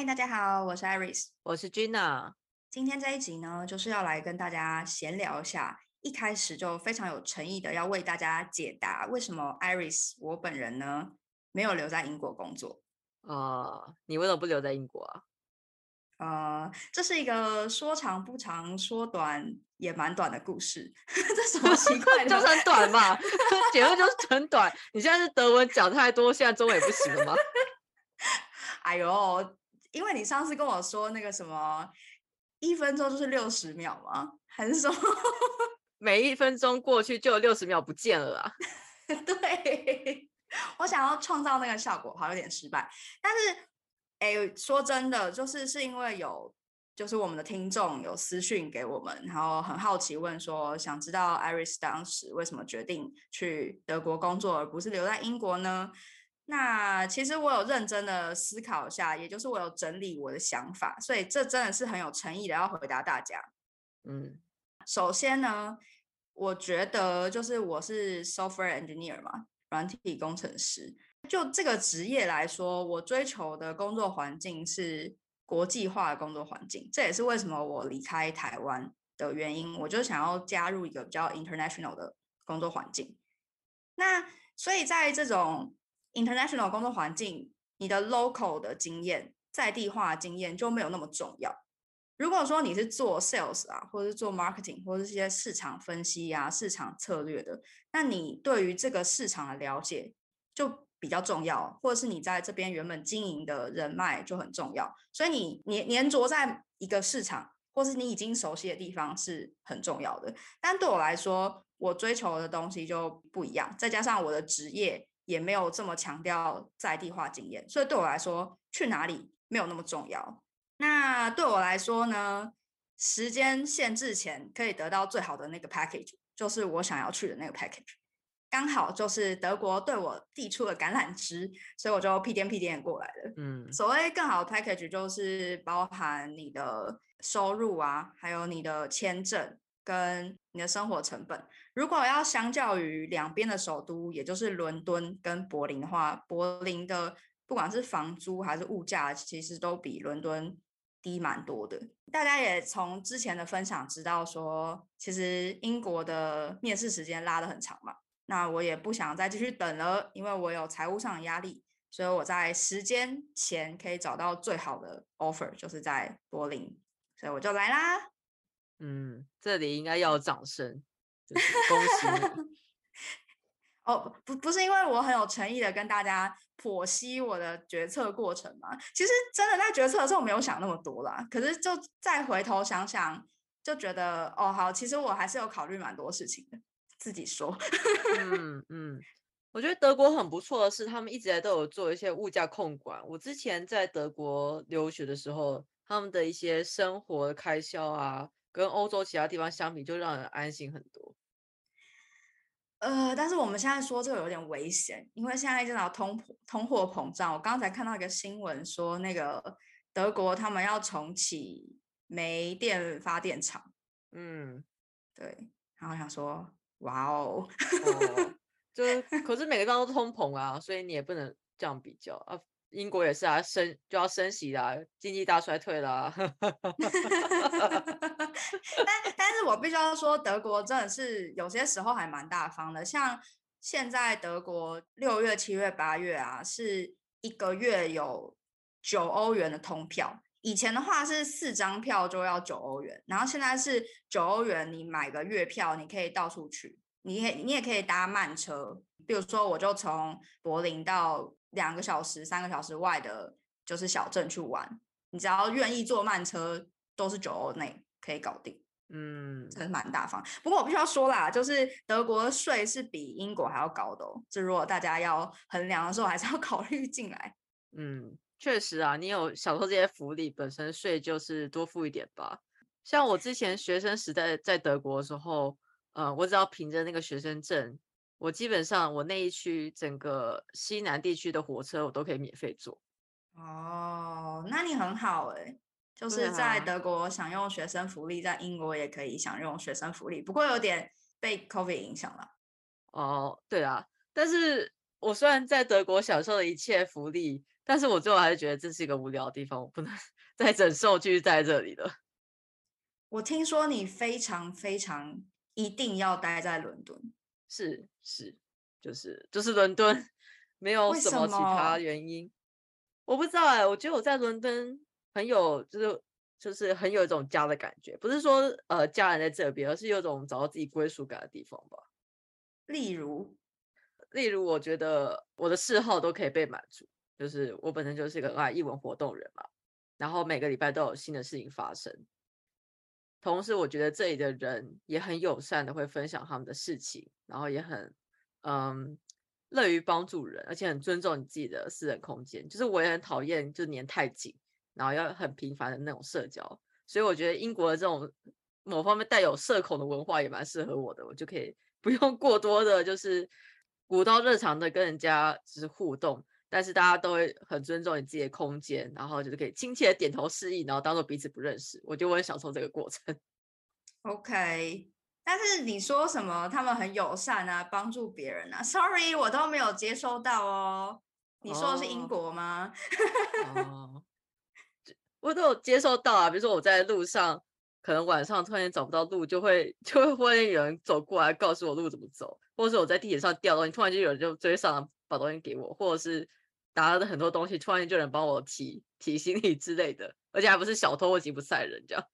嗨，大家好，我是 Iris，我是 Gina。今天这一集呢，就是要来跟大家闲聊一下，一开始就非常有诚意的要为大家解答，为什么 Iris 我本人呢没有留在英国工作。啊，你为什么不留在英国啊？呃，这是一个说长不长，说短也蛮短的故事。这什么奇怪？就是很短嘛，结论就是很短。你现在是德文讲太多，现在中文也不行了吗？哎呦，因为你上次跟我说那个什么，一分钟就是六十秒吗？还是说 每一分钟过去就有六十秒不见了啊？对，我想要创造那个效果，好有点失败，但是。哎，说真的，就是是因为有，就是我们的听众有私讯给我们，然后很好奇问说，想知道 Iris 当时为什么决定去德国工作，而不是留在英国呢？那其实我有认真的思考一下，也就是我有整理我的想法，所以这真的是很有诚意的要回答大家。嗯，首先呢，我觉得就是我是 software engineer 嘛，软体工程师。就这个职业来说，我追求的工作环境是国际化的工作环境，这也是为什么我离开台湾的原因。我就想要加入一个比较 international 的工作环境。那所以在这种 international 工作环境，你的 local 的经验、在地化经验就没有那么重要。如果说你是做 sales 啊，或者是做 marketing，或者是些市场分析啊、市场策略的，那你对于这个市场的了解就。比较重要，或者是你在这边原本经营的人脉就很重要，所以你黏黏着在一个市场，或是你已经熟悉的地方是很重要的。但对我来说，我追求的东西就不一样，再加上我的职业也没有这么强调在地化经验，所以对我来说，去哪里没有那么重要。那对我来说呢，时间限制前可以得到最好的那个 package，就是我想要去的那个 package。刚好就是德国对我递出了橄榄枝，所以我就屁颠屁颠过来了。嗯，所谓更好的 package 就是包含你的收入啊，还有你的签证跟你的生活成本。如果要相较于两边的首都，也就是伦敦跟柏林的话，柏林的不管是房租还是物价，其实都比伦敦低蛮多的。大家也从之前的分享知道说，其实英国的面试时间拉得很长嘛。那我也不想再继续等了，因为我有财务上的压力，所以我在时间前可以找到最好的 offer，就是在柏林，所以我就来啦。嗯，这里应该要有掌声，恭喜你。哦，不，不是因为我很有诚意的跟大家剖析我的决策过程嘛？其实真的在决策的时候没有想那么多啦，可是就再回头想想，就觉得哦，好，其实我还是有考虑蛮多事情的。自己说，嗯嗯，我觉得德国很不错的是，他们一直在都有做一些物价控管。我之前在德国留学的时候，他们的一些生活开销啊，跟欧洲其他地方相比，就让人安心很多。呃，但是我们现在说这个有点危险，因为现在正在通通货膨胀。我刚才看到一个新闻说，那个德国他们要重启煤电发电厂。嗯，对，然后想说。哇哦，就是 可是每个地方都通膨啊，所以你也不能这样比较啊。英国也是啊，升就要升息啦，经济大衰退啦。但但是我必须要说，德国真的是有些时候还蛮大方的。像现在德国六月、七月、八月啊，是一个月有九欧元的通票。以前的话是四张票就要九欧元，然后现在是九欧元，你买个月票，你可以到处去，你也你也可以搭慢车，比如说我就从柏林到两个小时、三个小时外的，就是小镇去玩，你只要愿意坐慢车，都是九欧内可以搞定，嗯，真的蛮大方。不过我必须要说啦，就是德国的税是比英国还要高的哦，这如果大家要衡量的时候，还是要 考虑进来，嗯。确实啊，你有享受这些福利，本身税就是多付一点吧。像我之前学生时代在德国的时候，呃，我只要凭着那个学生证，我基本上我那一区整个西南地区的火车我都可以免费坐。哦，那你很好哎，就是在德国享用学生福利，在英国也可以享用学生福利，不过有点被 COVID 影响了。哦，对啊，但是我虽然在德国享受了一切福利。但是我最后还是觉得这是一个无聊的地方，我不能 再忍受继续在这里了。我听说你非常非常一定要待在伦敦，是是，就是就是伦敦，没有什什么其他原因。我不知道哎、我觉得我在伦敦很有，就是就是很有一种家的感觉，不是说呃家人在这边，而是有种找到自己归属感的地方吧。例如例如，我觉得我的嗜好都可以被满足，就是我本身就是一个很爱艺文活动人嘛，然后每个礼拜都有新的事情发生。同时，我觉得这里的人也很友善的，会分享他们的事情，然后也很嗯乐于帮助人，而且很尊重你自己的私人空间。就是我也很讨厌就黏太紧，然后要很频繁的那种社交。所以我觉得英国的这种某方面带有社恐的文化也蛮适合我的，我就可以 不用过多的，就是古道热肠的跟人家就是互动，但是大家都会很尊重你自己的空间，然后就是可以亲切的点头示意，然后当做彼此不认识。我觉得我很享受这个过程。OK，但是你说什么他们很友善啊，帮助别人啊？Sorry，我都没有接收到哦。你说的是英哦国吗？哦，这我都有接收到啊，比如说我在路上，可能晚上突然间找不到路，就会 就会忽然有人走过来告诉我路怎么走，或者是我在地铁上掉东西，突然间有人就追上来把东西给我，或者是拿了很多东西，突然间就有人帮我提提行李之类的，而且还不是小偷或吉普赛人这样。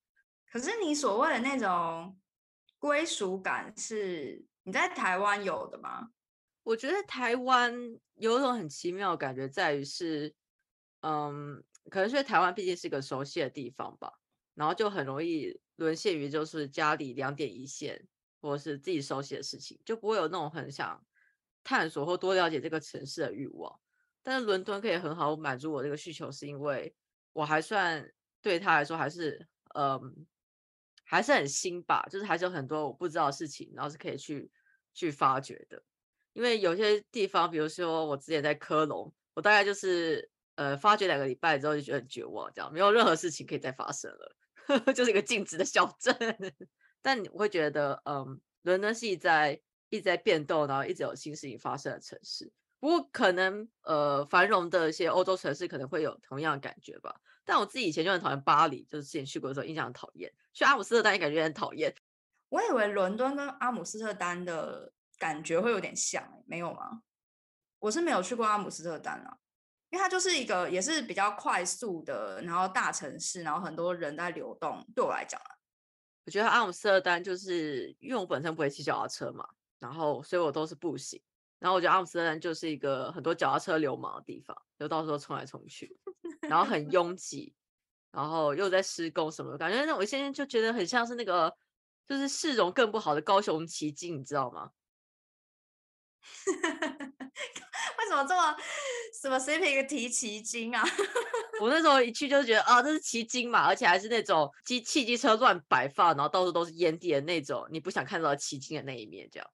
可是你所谓的那种归属感，是你在台湾有的吗？我觉得台湾有一种很奇妙的感觉，在于是，嗯，可能是台湾毕竟是一个熟悉的地方吧，然后就很容易沦陷于就是家里两点一线，或者是自己熟悉的事情，就不会有那种很想探索或多了解这个城市的欲望。但是伦敦可以很好满足我这个需求，是因为我还算对他来说还是嗯还是很新吧，就是还是有很多我不知道的事情，然后是可以去去发掘的。因为有些地方，比如说我之前在科隆，我大概就是呃发掘两个礼拜之后就觉得很绝望，这样没有任何事情可以再发生了，就是一个静止的小镇。但你会觉得，嗯，伦敦是一在一直在变动，然后一直有新事情发生的城市。不过可能呃繁荣的一些欧洲城市可能会有同样的感觉吧。但我自己以前就很讨厌巴黎，就是之前去过的时候印象很讨厌，去阿姆斯特丹也感觉很讨厌。我以为伦敦跟阿姆斯特丹的感觉会有点像、欸，没有吗？我是没有去过阿姆斯特丹啊，因为它就是一个也是比较快速的，然后大城市，然后很多人在流动。对我来讲啊，我觉得阿姆斯特丹就是因为我本身不会骑脚踏车嘛，然后所以我都是步行。然后我觉得阿姆斯特丹就是一个很多脚踏车流氓的地方，就到时候冲来冲去，然后很拥挤，然后又在施工什么的，感觉那我现在就觉得很像是那个就是市容更不好的高雄旗津，你知道吗？为什么这么什么 CP 提奇经啊？我那时候一去就觉得啊，这是旗津嘛，而且还是那种机汽机车乱摆放，然后到处都是烟蒂的那种，你不想看到旗津的那一面，这样。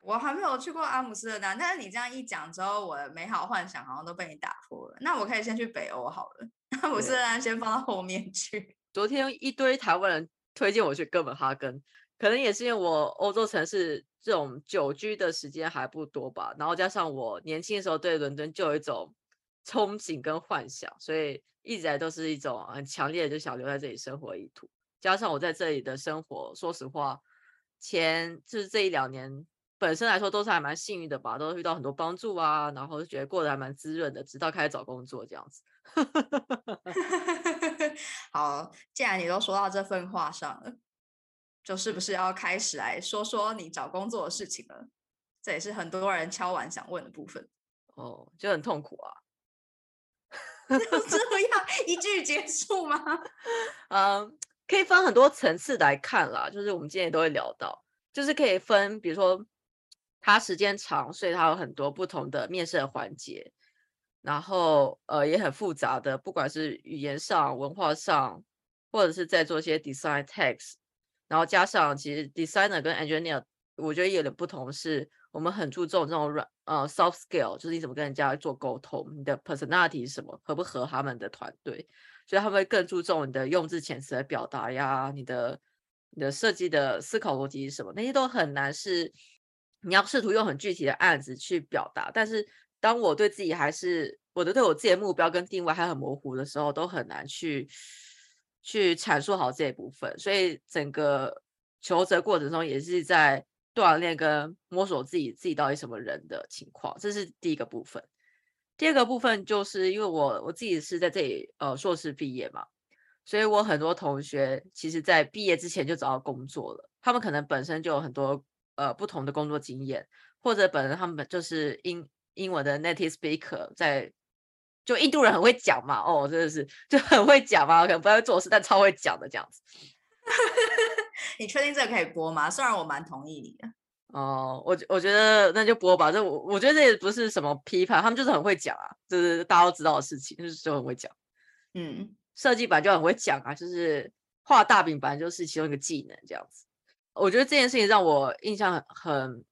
我还没有去过阿姆斯特丹，但是你这样一讲之后，我的美好幻想好像都被你打破了。那我可以先去北欧好了，阿姆斯特丹先放到后面去。昨天一堆台湾人推荐我去哥本哈根，可能也是因为我欧洲城市这种久居的时间还不多吧，然后加上我年轻的时候对伦敦就有一种憧憬跟幻想，所以一直都是一种很强烈的就想留在这里生活的意图。加上我在这里的生活，说实话，前就是这一两年本身来说都是还蛮幸运的吧，都遇到很多帮助啊，然后就觉得过得还蛮滋润的，直到开始找工作这样子。好，既然你都说到这份话上了，就是不是要开始来说说你找工作的事情了？这也是很多人敲完想问的部分。哦，就很痛苦啊。就这样一句结束吗？嗯，可以分很多层次来看啦，就是我们今天也都会聊到，就是可以分，比如说它时间长，所以它有很多不同的面试的环节，然后呃也很复杂的，不管是语言上、文化上，或者是在做一些 design text，然后加上其实 designer 跟 engineer，我觉得有点不同，是我们很注重这种软呃 soft skill，就是你怎么跟人家做沟通，你的 personality 是什么，合不合他们的团队。所以他们会更注重你的用字遣词的表达呀，你的你的设计的思考逻辑是什么，那些都很难是你要试图用很具体的案子去表达。但是当我对自己还是我的对我自己的目标跟定位还很模糊的时候，都很难去去阐述好这一部分。所以整个求职过程中也是在锻炼跟摸索自己自己到底什么人的情况，这是第一个部分。第二个部分就是因为我我自己是在这里呃硕士毕业嘛，所以我很多同学其实在毕业之前就找到工作了，他们可能本身就有很多呃不同的工作经验，或者本人他们就是英英文的 native speaker，在就印度人很会讲嘛，哦真的是就很会讲嘛，可能不太会做事，但超会讲的这样子。你确定这个可以播吗？虽然我蛮同意你的。哦，我我觉得那就播吧。这我我觉得这也不是什么批判，他们就是很会讲啊，就是大家都知道的事情，就是就很会讲。嗯，设计版就很会讲啊，就是画大饼版就是其中一个技能这样子。我觉得这件事情让我印象很很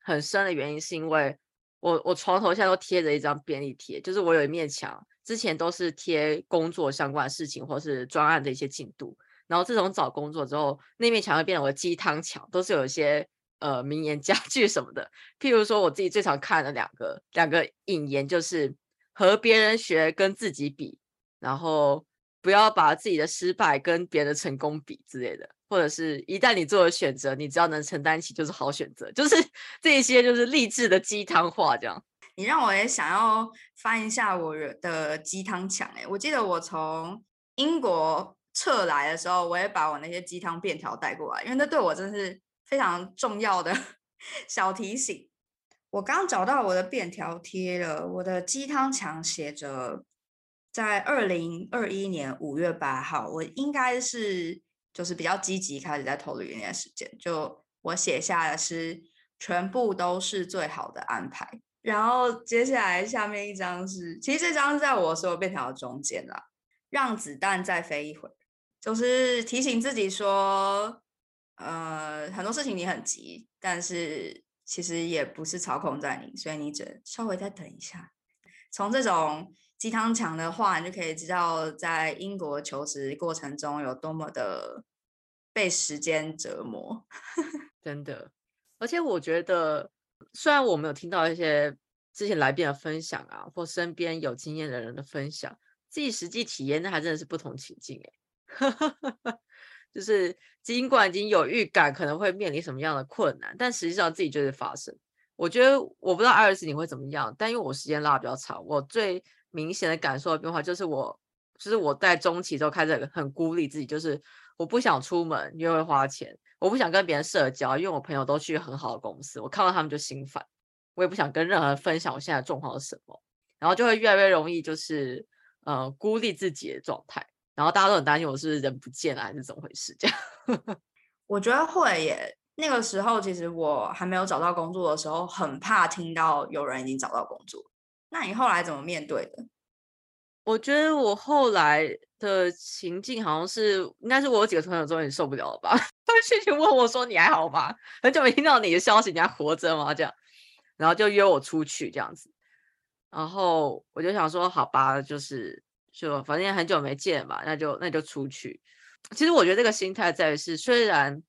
很深的原因，是因为我我床头现在都贴着一张便利贴，就是我有一面墙，之前都是贴工作相关的事情或是专案的一些进度，然后自从找工作之后，那面墙会变成我的鸡汤墙，都是有一些。呃，名言佳句什么的，譬如说我自己最常看的两个两个引言，就是和别人学，跟自己比，然后不要把自己的失败跟别人的成功比之类的，或者是一旦你做了选择，你只要能承担起就是好选择，就是 这些就是励志的鸡汤话这样。你让我也想要翻一下我的鸡汤墙哎，我记得我从英国撤来的时候，我也把我那些鸡汤便条带过来，因为那对我真是。非常重要的 小提醒，我刚找到我的便条贴了。我的鸡汤墙写着，在二零二一年五月八号，我应该是就是比较积极开始在投履历的时间。就我写下的是全部都是最好的安排。然后接下来下面一张是，其实这张是在我所有便条的中间啦，让子弹再飞一会，就是提醒自己说。呃，很多事情你很急，但是其实也不是操控在你，所以你只稍微再等一下。从这种鸡汤墙的话，你就可以知道在英国求职过程中有多么的被时间折磨。真的，而且我觉得，虽然我没有听到一些之前来宾的分享啊，或身边有经验的人的分享，自己实际体验那还真的是不同情境哎。就是尽管已经有预感可能会面临什么样的困难，但实际上自己就是发生。我觉得我不知道艾尔斯你会怎么样，但因为我时间拉比较长，我最明显的感受的变化就是我，就是我在中期之后开始很孤立自己，就是我不想出门，因为会花钱；我不想跟别人社交，因为我朋友都去很好的公司，我看到他们就心烦。我也不想跟任何人分享我现在状况是什么，然后就会越来越容易就是呃孤立自己的状态。然后大家都很担心我是是人不见了还是怎么回事？这样，我觉得会耶。那个时候其实我还没有找到工作的时候，很怕听到有人已经找到工作。那你后来怎么面对的？我觉得我后来的情境好像是，应该是我有几个朋友终于受不了了吧？他们去问我说：“你还好吗？很久没听到你的消息，你还活着吗？”这样，然后就约我出去这样子。然后我就想说：“好吧，就是。”就反正很久没见嘛，那就那就出去。其实我觉得这个心态在于是，虽然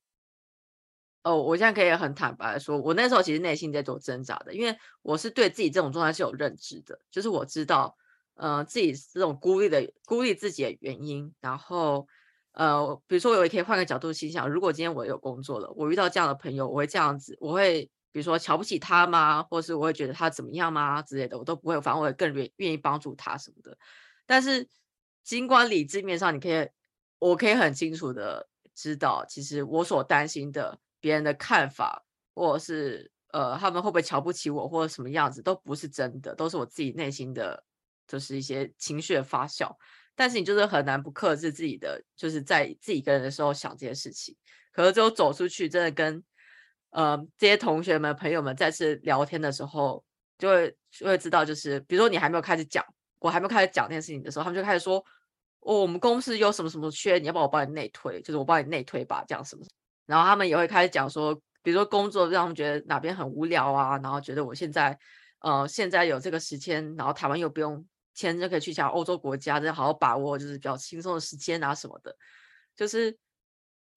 哦，我现在可以很坦白的说，我那时候其实内心在做挣扎的，因为我是对自己这种状态是有认知的，就是我知道，呃，自己这种孤立的孤立自己的原因。然后，呃，比如说我也可以换个角度心想，如果今天我有工作了，我遇到这样的朋友，我会这样子，我会比如说瞧不起他吗？或是我会觉得他怎么样吗之类的，我都不会，反而我会更愿愿意帮助他什么的。但是，尽管理智面上，你可以，我可以很清楚的知道，其实我所担心的别人的看法，或者是呃，他们会不会瞧不起我，或者什么样子，都不是真的，都是我自己内心的，就是一些情绪的发酵。但是你就是很难不克制自己的，就是在自己一个人的时候想这些事情。可是最后走出去，真的跟呃这些同学们、朋友们再次聊天的时候，就会就会知道，就是比如说你还没有开始讲。我还没有开始讲这件事情的时候，他们就开始说：“哦，我们公司有什么什么缺，你要不要我帮你内推？就是我帮你内推吧，这样什么。”然后他们也会开始讲说，比如说工作让他们觉得哪边很无聊啊，然后觉得我现在呃现在有这个时间，然后台湾又不用签就可以去其他欧洲国家，这样好好把握就是比较轻松的时间啊什么的，就是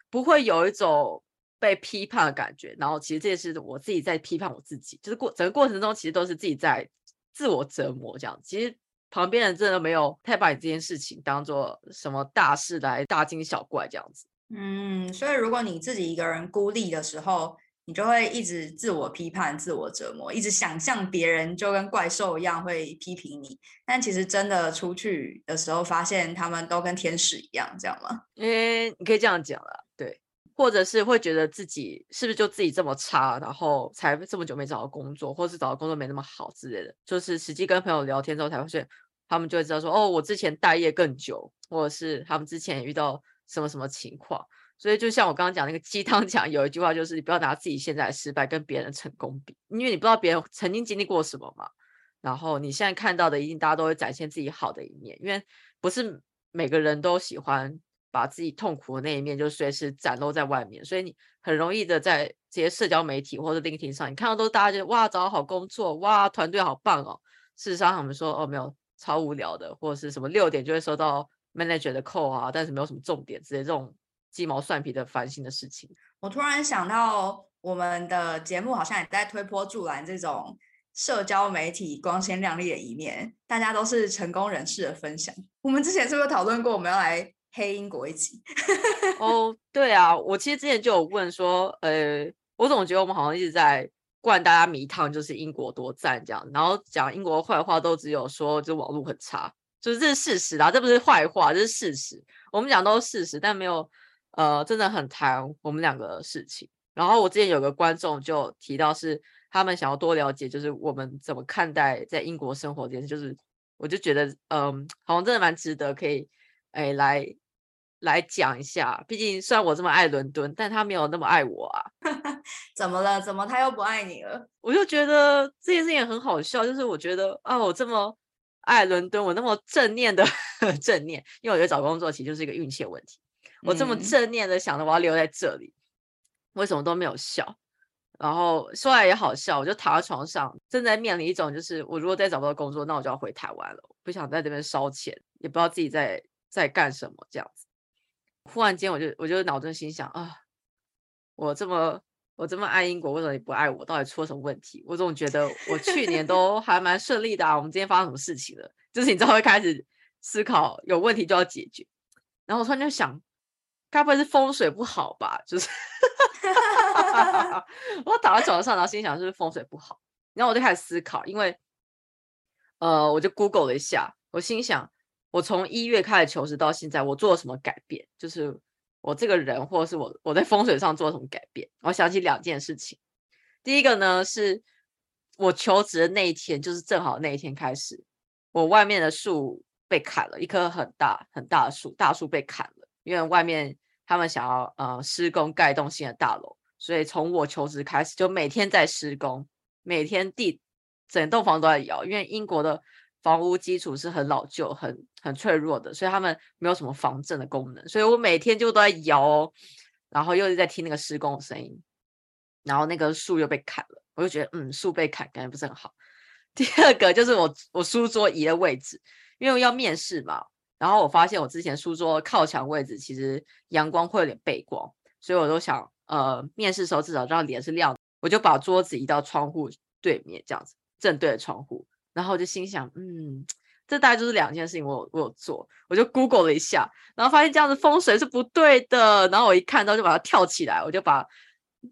不会有一种被批判的感觉。然后其实这也是我自己在批判我自己，就是过整个过程中其实都是自己在自我折磨这样。其实。旁边人真的没有太把你这件事情当做什么大事来大惊小怪这样子。嗯，所以如果你自己一个人孤立的时候，你就会一直自我批判、自我折磨，一直想象别人就跟怪兽一样会批评你。但其实真的出去的时候，发现他们都跟天使一样，这样吗？因为你可以这样讲了，对，或者是会觉得自己是不是就自己这么差，然后才这么久没找到工作，或是找到工作没那么好之类的。就是实际跟朋友聊天之后，才会发现他们就会知道说，哦，我之前待业更久，或者是他们之前遇到什么什么情况。所以就像我刚刚讲那个鸡汤讲，有一句话就是你不要拿自己现在的失败跟别人的成功比，因为你不知道别人曾经经历过什么嘛。然后你现在看到的，一定大家都会展现自己好的一面，因为不是每个人都喜欢把自己痛苦的那一面就随时展露在外面，所以你很容易的在这些社交媒体或者 LinkedIn 上，你看到都大家觉得哇找到好工作，哇团队好棒哦。事实上他们说哦没有超无聊的，或者是什么六点就会收到 manager 的 call 啊，但是没有什么重点之类这种。鸡毛蒜皮的烦心的事情，我突然想到，我们的节目好像也在推波助澜这种社交媒体光鲜亮丽的一面，大家都是成功人士的分享。我们之前是不是讨论过我们要来黑英国一集？哦，对啊，我其实之前就有问说，呃，我总觉得我们好像一直在灌大家迷汤，就是英国多赞这样，然后讲英国坏话都只有说就网络很差，就是这是事实啦，这不是坏话，这是事实。我们讲都是事实，但没有。呃，真的很谈我们两个的事情。然后我之前有个观众就提到，是他们想要多了解，就是我们怎么看待在英国生活这件事。就是我就觉得，嗯，好像真的蛮值得可以，哎，来来讲一下。毕竟虽然我这么爱伦敦，但他没有那么爱我啊。怎么了？怎么他又不爱你了？我就觉得这件事情很好笑。就是我觉得啊，我这么爱伦敦，我那么正念的 正念，因为我觉得找工作其实就是一个运气的问题。我这么正念的想着我要留在这里，为什么都没有笑？然后说来也好笑，我就躺在床上，正在面临一种就是我如果再找不到工作，那我就要回台湾了，不想在这边烧钱，也不知道自己在在干什么这样子。忽然间，我就我就脑中心想啊，我这么我这么爱英国，为什么你不爱我？到底出了什么问题？我总觉得 我去年都还蛮顺利的啊。我们今天发生什么事情了？就是你知道会开始思考，有问题就要解决。然后我突然就想。该不会是风水不好吧？就是，我躺在床上，然后心想是不是风水不好？然后我就开始思考，因为，呃，我就 Google 了一下，我心想，我从一月开始求职到现在，我做了什么改变？就是我这个人，或者是我我在风水上做了什么改变？我想起两件事情。第一个呢，是我求职的那一天，就是正好那一天开始，我外面的树被砍了一棵很大很大的树，大树被砍了，因为外面。他们想要呃施工盖栋新的大楼，所以从我求职开始就每天在施工，每天地整栋房都在摇，因为英国的房屋基础是很老旧、很很脆弱的，所以他们没有什么防震的功能，所以我每天就都在摇，然后又是在听那个施工的声音，然后那个树又被砍了，我就觉得嗯树被砍感觉不是很好。第二个就是我我书桌移的位置，因为要面试嘛。然后我发现我之前书桌靠墙位置其实阳光会有点背光，所以我都想，呃，面试时候至少让脸是亮的，我就把桌子移到窗户对面，这样子正对着窗户。然后我就心想，嗯，这大概就是两件事情，我我有做，我就 Google 了一下，然后发现这样子风水是不对的。然后我一看到就把它跳起来，我就把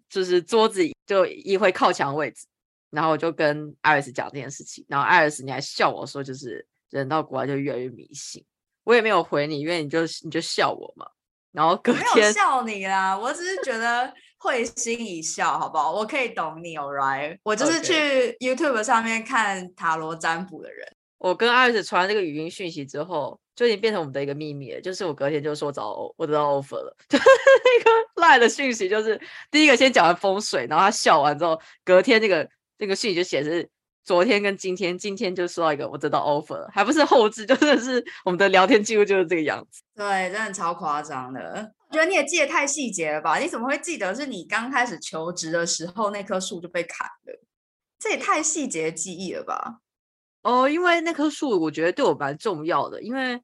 就是桌子就移回靠墙位置，然后我就跟艾瑞斯讲这件事情，然后艾瑞斯你还笑我说，就是人到国外就越来越迷信。我也没有回你，因为你就你就笑我嘛。然后隔天笑你啦，我只是觉得会心一笑，好不好？我可以懂你，Alright 我就是去 YouTube 上面看塔罗占卜的人。我跟艾瑞传这个语音讯息之后，就已经变成我们的一个秘密了。就是我隔天就说找我得到 offer 了，就 那个赖的讯息，就是第一个先讲完风水，然后他笑完之后，隔天那个那个讯息就写是。昨天跟今天，今天就收到一个我得到 offer，还不是后置，就真的是我们的聊天记录就是这个样子。对，真的超夸张的。我觉得你也记得太细节了吧？你怎么会记得是你刚开始求职的时候那棵树就被砍了？这也太细节记忆了吧？哦，因为那棵树我觉得对我蛮重要的，因为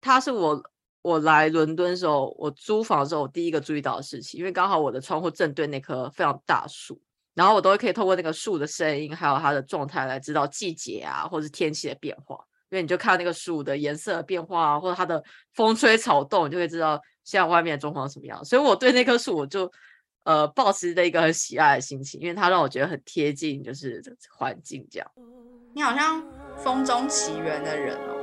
它是我我来伦敦时候我租房的时候我第一个注意到的事情，因为刚好我的窗户正对那棵非常大树。然后我都会可以透过那个树的声音，还有它的状态来知道季节啊，或者是天气的变化。因为你就看那个树的颜色变化啊，或者它的风吹草动，你就会知道现在外面的状况什么样。所以我对那棵树，我就呃保持着一个很喜爱的心情，因为它让我觉得很贴近，就是环境这样。你好像风中奇缘的人哦。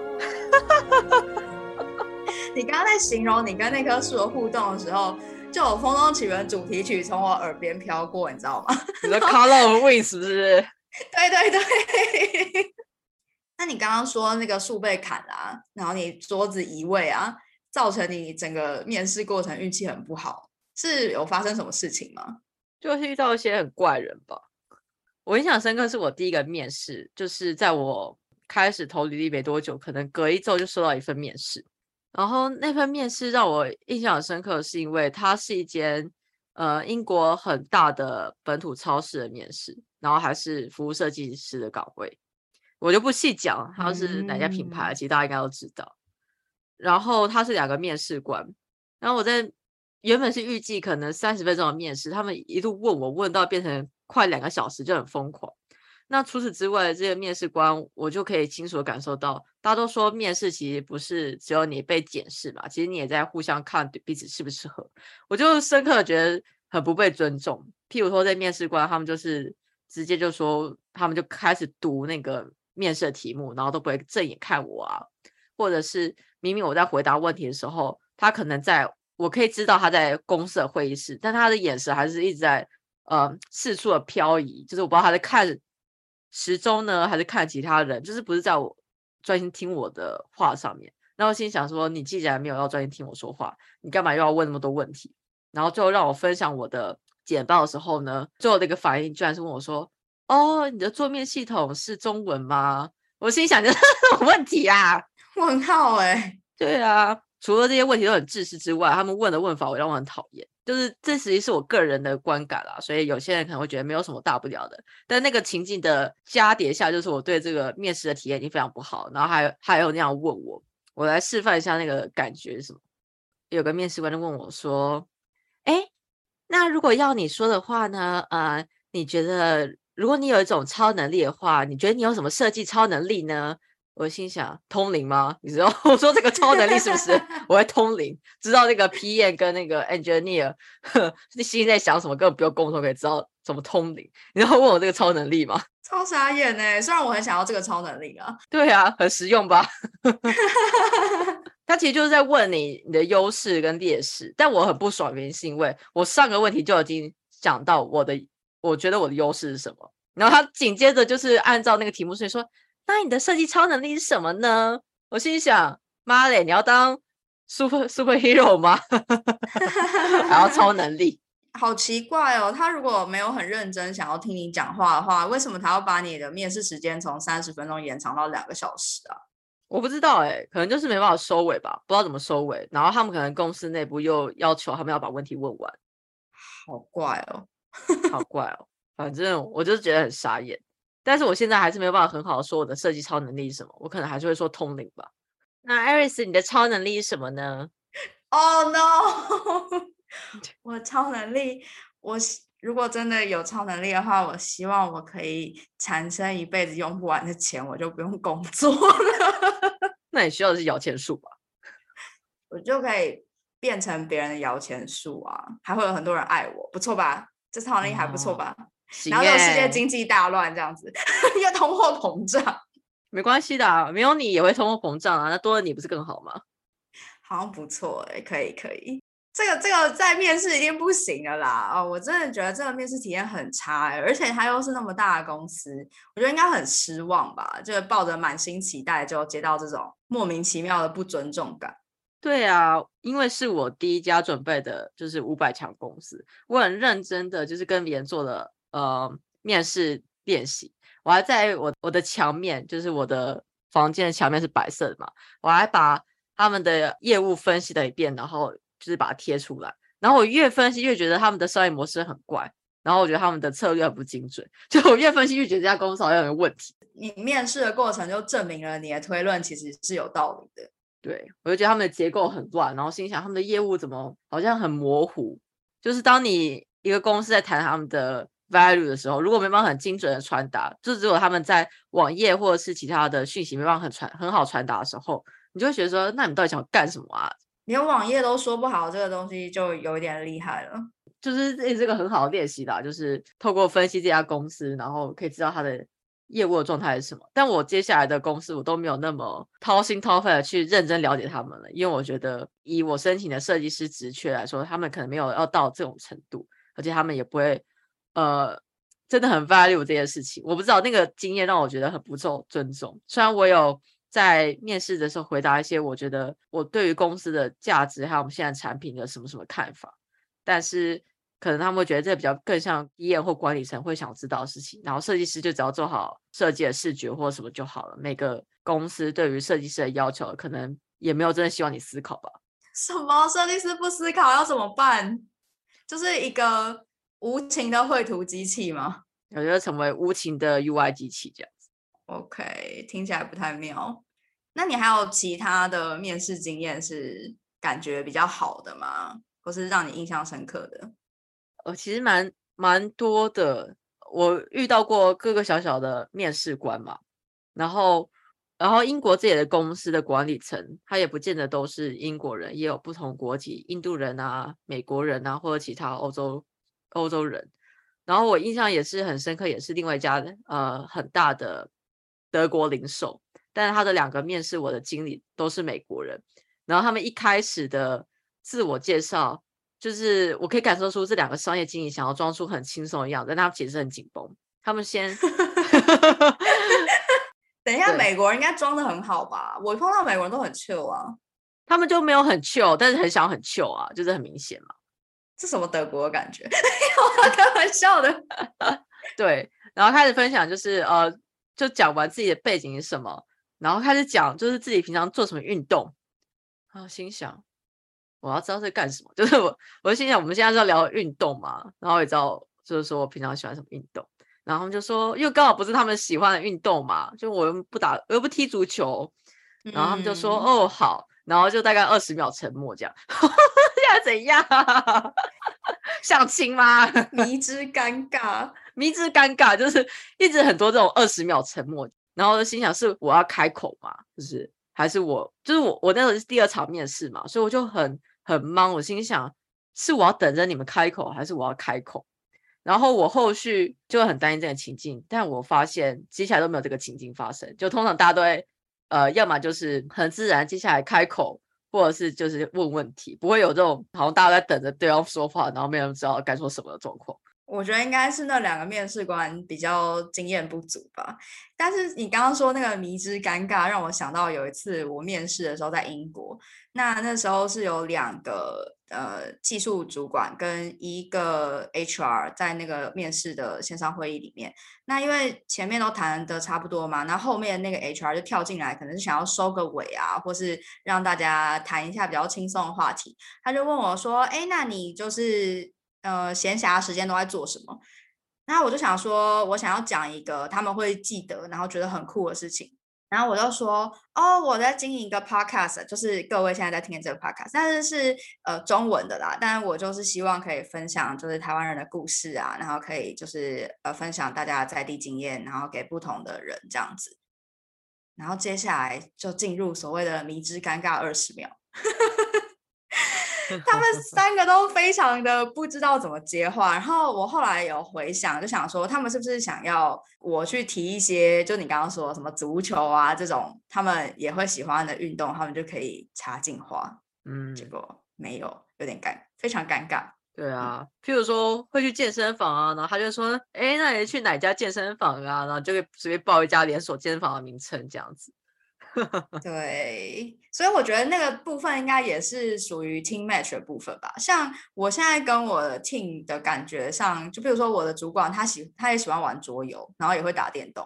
你刚刚在形容你跟那棵树的互动的时候，就有《风中奇缘》主题曲从我耳边飘过，你知道吗？你的 Color of Wings 是不是？对 对对。那你刚刚说那个树被砍啊，然后你桌子移位啊，造成你整个面试过程运气很不好，是有发生什么事情吗？就是遇到一些很怪人吧。我印象深刻是我第一个面试，就是在我开始投履历没多久，可能隔一周就收到一份面试。然后那份面试让我印象很深刻，是因为它是一间呃英国很大的本土超市的面试，然后还是服务设计师的岗位，我就不细讲它是哪家品牌，其实大家应该都知道。然后他是两个面试官，然后我在原本是预计可能三十分钟的面试，他们一路问我问到变成快两个小时，就很疯狂。那除此之外，这个面试官我就可以清楚的感受到，大家都说面试其实不是只有你被检视嘛，其实你也在互相看彼此适不适合。我就深刻的觉得很不被尊重。譬如说，在面试官他们就是直接就说，他们就开始读那个面试的题目，然后都不会正眼看我啊，或者是明明我在回答问题的时候，他可能在我可以知道他在公司的会议室，但他的眼神还是一直在呃四处的漂移，就是我不知道他在看。时钟呢？还是看其他人？就是不是在我专心听我的话上面？然后心想说：你既然没有要专心听我说话，你干嘛又要问那么多问题？然后最后让我分享我的简报的时候呢，最后的一个反应居然是问我说：哦，你的桌面系统是中文吗？我心想：这 是什么问题啊？问号哎，对啊。除了这些问题都很自私之外，他们问的问法我让我很讨厌。就是这实际是我个人的观感啦，所以有些人可能会觉得没有什么大不了的。但那个情境的加叠下，就是我对这个面试的体验已经非常不好。然后还有还有那样问我，我来示范一下那个感觉是什么。有个面试官就问我说：“哎，那如果要你说的话呢？呃，你觉得如果你有一种超能力的话，你觉得你有什么设计超能力呢？”我心想通灵吗？你知道 我说这个超能力是不是我会通灵，知道那个 PM 跟那个 engineer 你心里在想什么，根本不用沟通可以知道怎么通灵。你要问我这个超能力吗？超傻眼呢！虽然我很想要这个超能力啊，对啊，很实用吧？他其实就是在问你你的优势跟劣势，但我很不爽，原因是因为我上个问题就已经讲到我的，我觉得我的优势是什么，然后他紧接着就是按照那个题目，所以说。那你的设计超能力是什么呢？我心想，妈嘞，你要当 super super hero 吗？还要超能力？好奇怪哦！他如果没有很认真想要听你讲话的话，为什么他要把你的面试时间从三十分钟延长到两个小时啊？我不知道哎，可能就是没办法收尾吧，不知道怎么收尾。然后他们可能公司内部又要求他们要把问题问完，好怪哦，好怪哦。反正我就觉得很傻眼。但是我现在还是没有办法很好的说我的设计超能力是什么，我可能还是会说通灵吧。那艾瑞斯，你的超能力是什么呢？Oh no！我超能力，我如果真的有超能力的话，我希望我可以产生一辈子用不完的钱，我就不用工作了。那你需要的是摇钱树吧？我就可以变成别人的摇钱树啊，还会有很多人爱我，不错吧？这超能力还不错吧？然后又世界经济大乱这样子，又通货膨胀，没关系的，没有你也会通货膨胀啊，那多了你不是更好吗？好像不错哎，可以可以，这个这个在面试一定不行的啦哦，我真的觉得这个面试体验很差哎，而且他又是那么大的公司，我觉得应该很失望吧，就是抱着满心期待就接到这种莫名其妙的不尊重感。对啊，因为是我第一家准备的就是五百强公司，我很认真的就是跟别人做了。呃，面试练习，我还在我我的墙面，就是我的房间的墙面是白色的嘛，我还把他们的业务分析了一遍，然后就是把它贴出来。然后我越分析越觉得他们的商业模式很怪，然后我觉得他们的策略很不精准，就我越分析越觉得这家公司好像有问题。你面试的过程就证明了你的推论其实是有道理的。对，我就觉得他们的结构很乱，然后心想他们的业务怎么好像很模糊，就是当你一个公司在谈他们的。Value 的时候，如果没办法很精准的传达，就只有他们在网页或者是其他的讯息没办法很传很好传达的时候，你就会觉得说，那你们到底想干什么啊？连网页都说不好，这个东西就有点厉害了。就是这是个很好的练习啦，就是透过分析这家公司，然后可以知道它的业务的状态是什么。但我接下来的公司，我都没有那么掏心掏肺的去认真了解他们了，因为我觉得以我申请的设计师职缺来说，他们可能没有要到这种程度，而且他们也不会呃真的很 value 这件事情。我不知道那个经验让我觉得很不受尊重。虽然我有在面试的时候回答一些我觉得我对于公司的价值还有我们现在产品的什么什么看法，但是。可能他们会觉得这比较更像医院或管理层会想知道的事情，然后设计师就只要做好设计的视觉或什么就好了。每个公司对于设计师的要求，可能也没有真的希望你思考吧？什么设计师不思考要怎么办？就是一个无情的绘图机器吗？我觉得成为无情的 UI 机器这样子。OK，听起来不太妙。那你还有其他的面试经验是感觉比较好的吗？或是让你印象深刻的？呃，其实蛮蛮多的，我遇到过各个小小的面试官嘛，然后，然后英国自己的公司的管理层，他也不见得都是英国人，也有不同国籍，印度人啊、美国人啊，或者其他欧洲欧洲人。然后我印象也是很深刻，也是另外一家呃很大的德国零售，但是他的两个面试我的经理都是美国人，然后他们一开始的自我介绍。就是我可以感受出这两个商业经理想要装出很轻松的样子，但他们其实很紧绷。他们先 等一下，美国人应该装的很好吧？我碰到美国人都很 chill 啊，他们就没有很 chill，但是很想很 chill 啊，就是很明显嘛。这什么德国的感觉？开玩笑的。对，然后开始分享，就是呃，就讲完自己的背景是什么，然后开始讲就是自己平常做什么运动。然后，心想。我要知道在干什么，就是我，我就心想，我们现在是要聊运动嘛，然后也知道，就是说我平常喜欢什么运动，然后他们就说，因为刚好不是他们喜欢的运动嘛，就我又不打，我又不踢足球，然后他们就说，哦，好，然后就大概二十秒沉默，这样，现在怎样？相亲吗？迷之尴尬，迷之尴尬，就是一直很多这种二十秒沉默，然后心想是我要开口嘛，就是。还是我，就是我，我那时候是第二场面试嘛，所以我就很很懵。我心想，是我要等着你们开口，还是我要开口？然后我后续就会很担心这个情境，但我发现接下来都没有这个情境发生。就通常大家都会，呃，要么就是很自然，接下来开口，或者是就是问问题，不会有这种好像大家在等着对方说话，然后没有人知道该说什么的状况。我觉得应该是那两个面试官比较经验不足吧。但是你刚刚说那个迷之尴尬，让我想到有一次我面试的时候在英国，那那时候是有两个呃技术主管跟一个 HR 在那个面试的线上会议里面。那因为前面都谈的差不多嘛，那后面那个 HR 就跳进来，可能是想要收个尾啊，或是让大家谈一下比较轻松的话题。他就问我说：“哎，那你就是？”呃，闲暇时间都在做什么？然后我就想说，我想要讲一个他们会记得，然后觉得很酷的事情。然后我就说，哦，我在经营一个 podcast，就是各位现在在听的这个 podcast，但是是呃中文的啦。但是我就是希望可以分享，就是台湾人的故事啊，然后可以就是呃分享大家在地经验，然后给不同的人这样子。然后接下来就进入所谓的迷之尴尬二十秒。他们三个都非常的不知道怎么接话，然后我后来有回想，就想说他们是不是想要我去提一些，就你刚刚说什么足球啊这种他们也会喜欢的运动，他们就可以插进话。嗯，结果没有，有点尴，非常尴尬。对啊，譬如说会去健身房啊，然后他就说，哎，那你去哪家健身房啊？然后就可以随便报一家连锁健身房的名称这样子。对，所以我觉得那个部分应该也是属于 team match 的部分吧。像我现在跟我的 team 的感觉上，就比如说我的主管他喜他也喜欢玩桌游，然后也会打电动。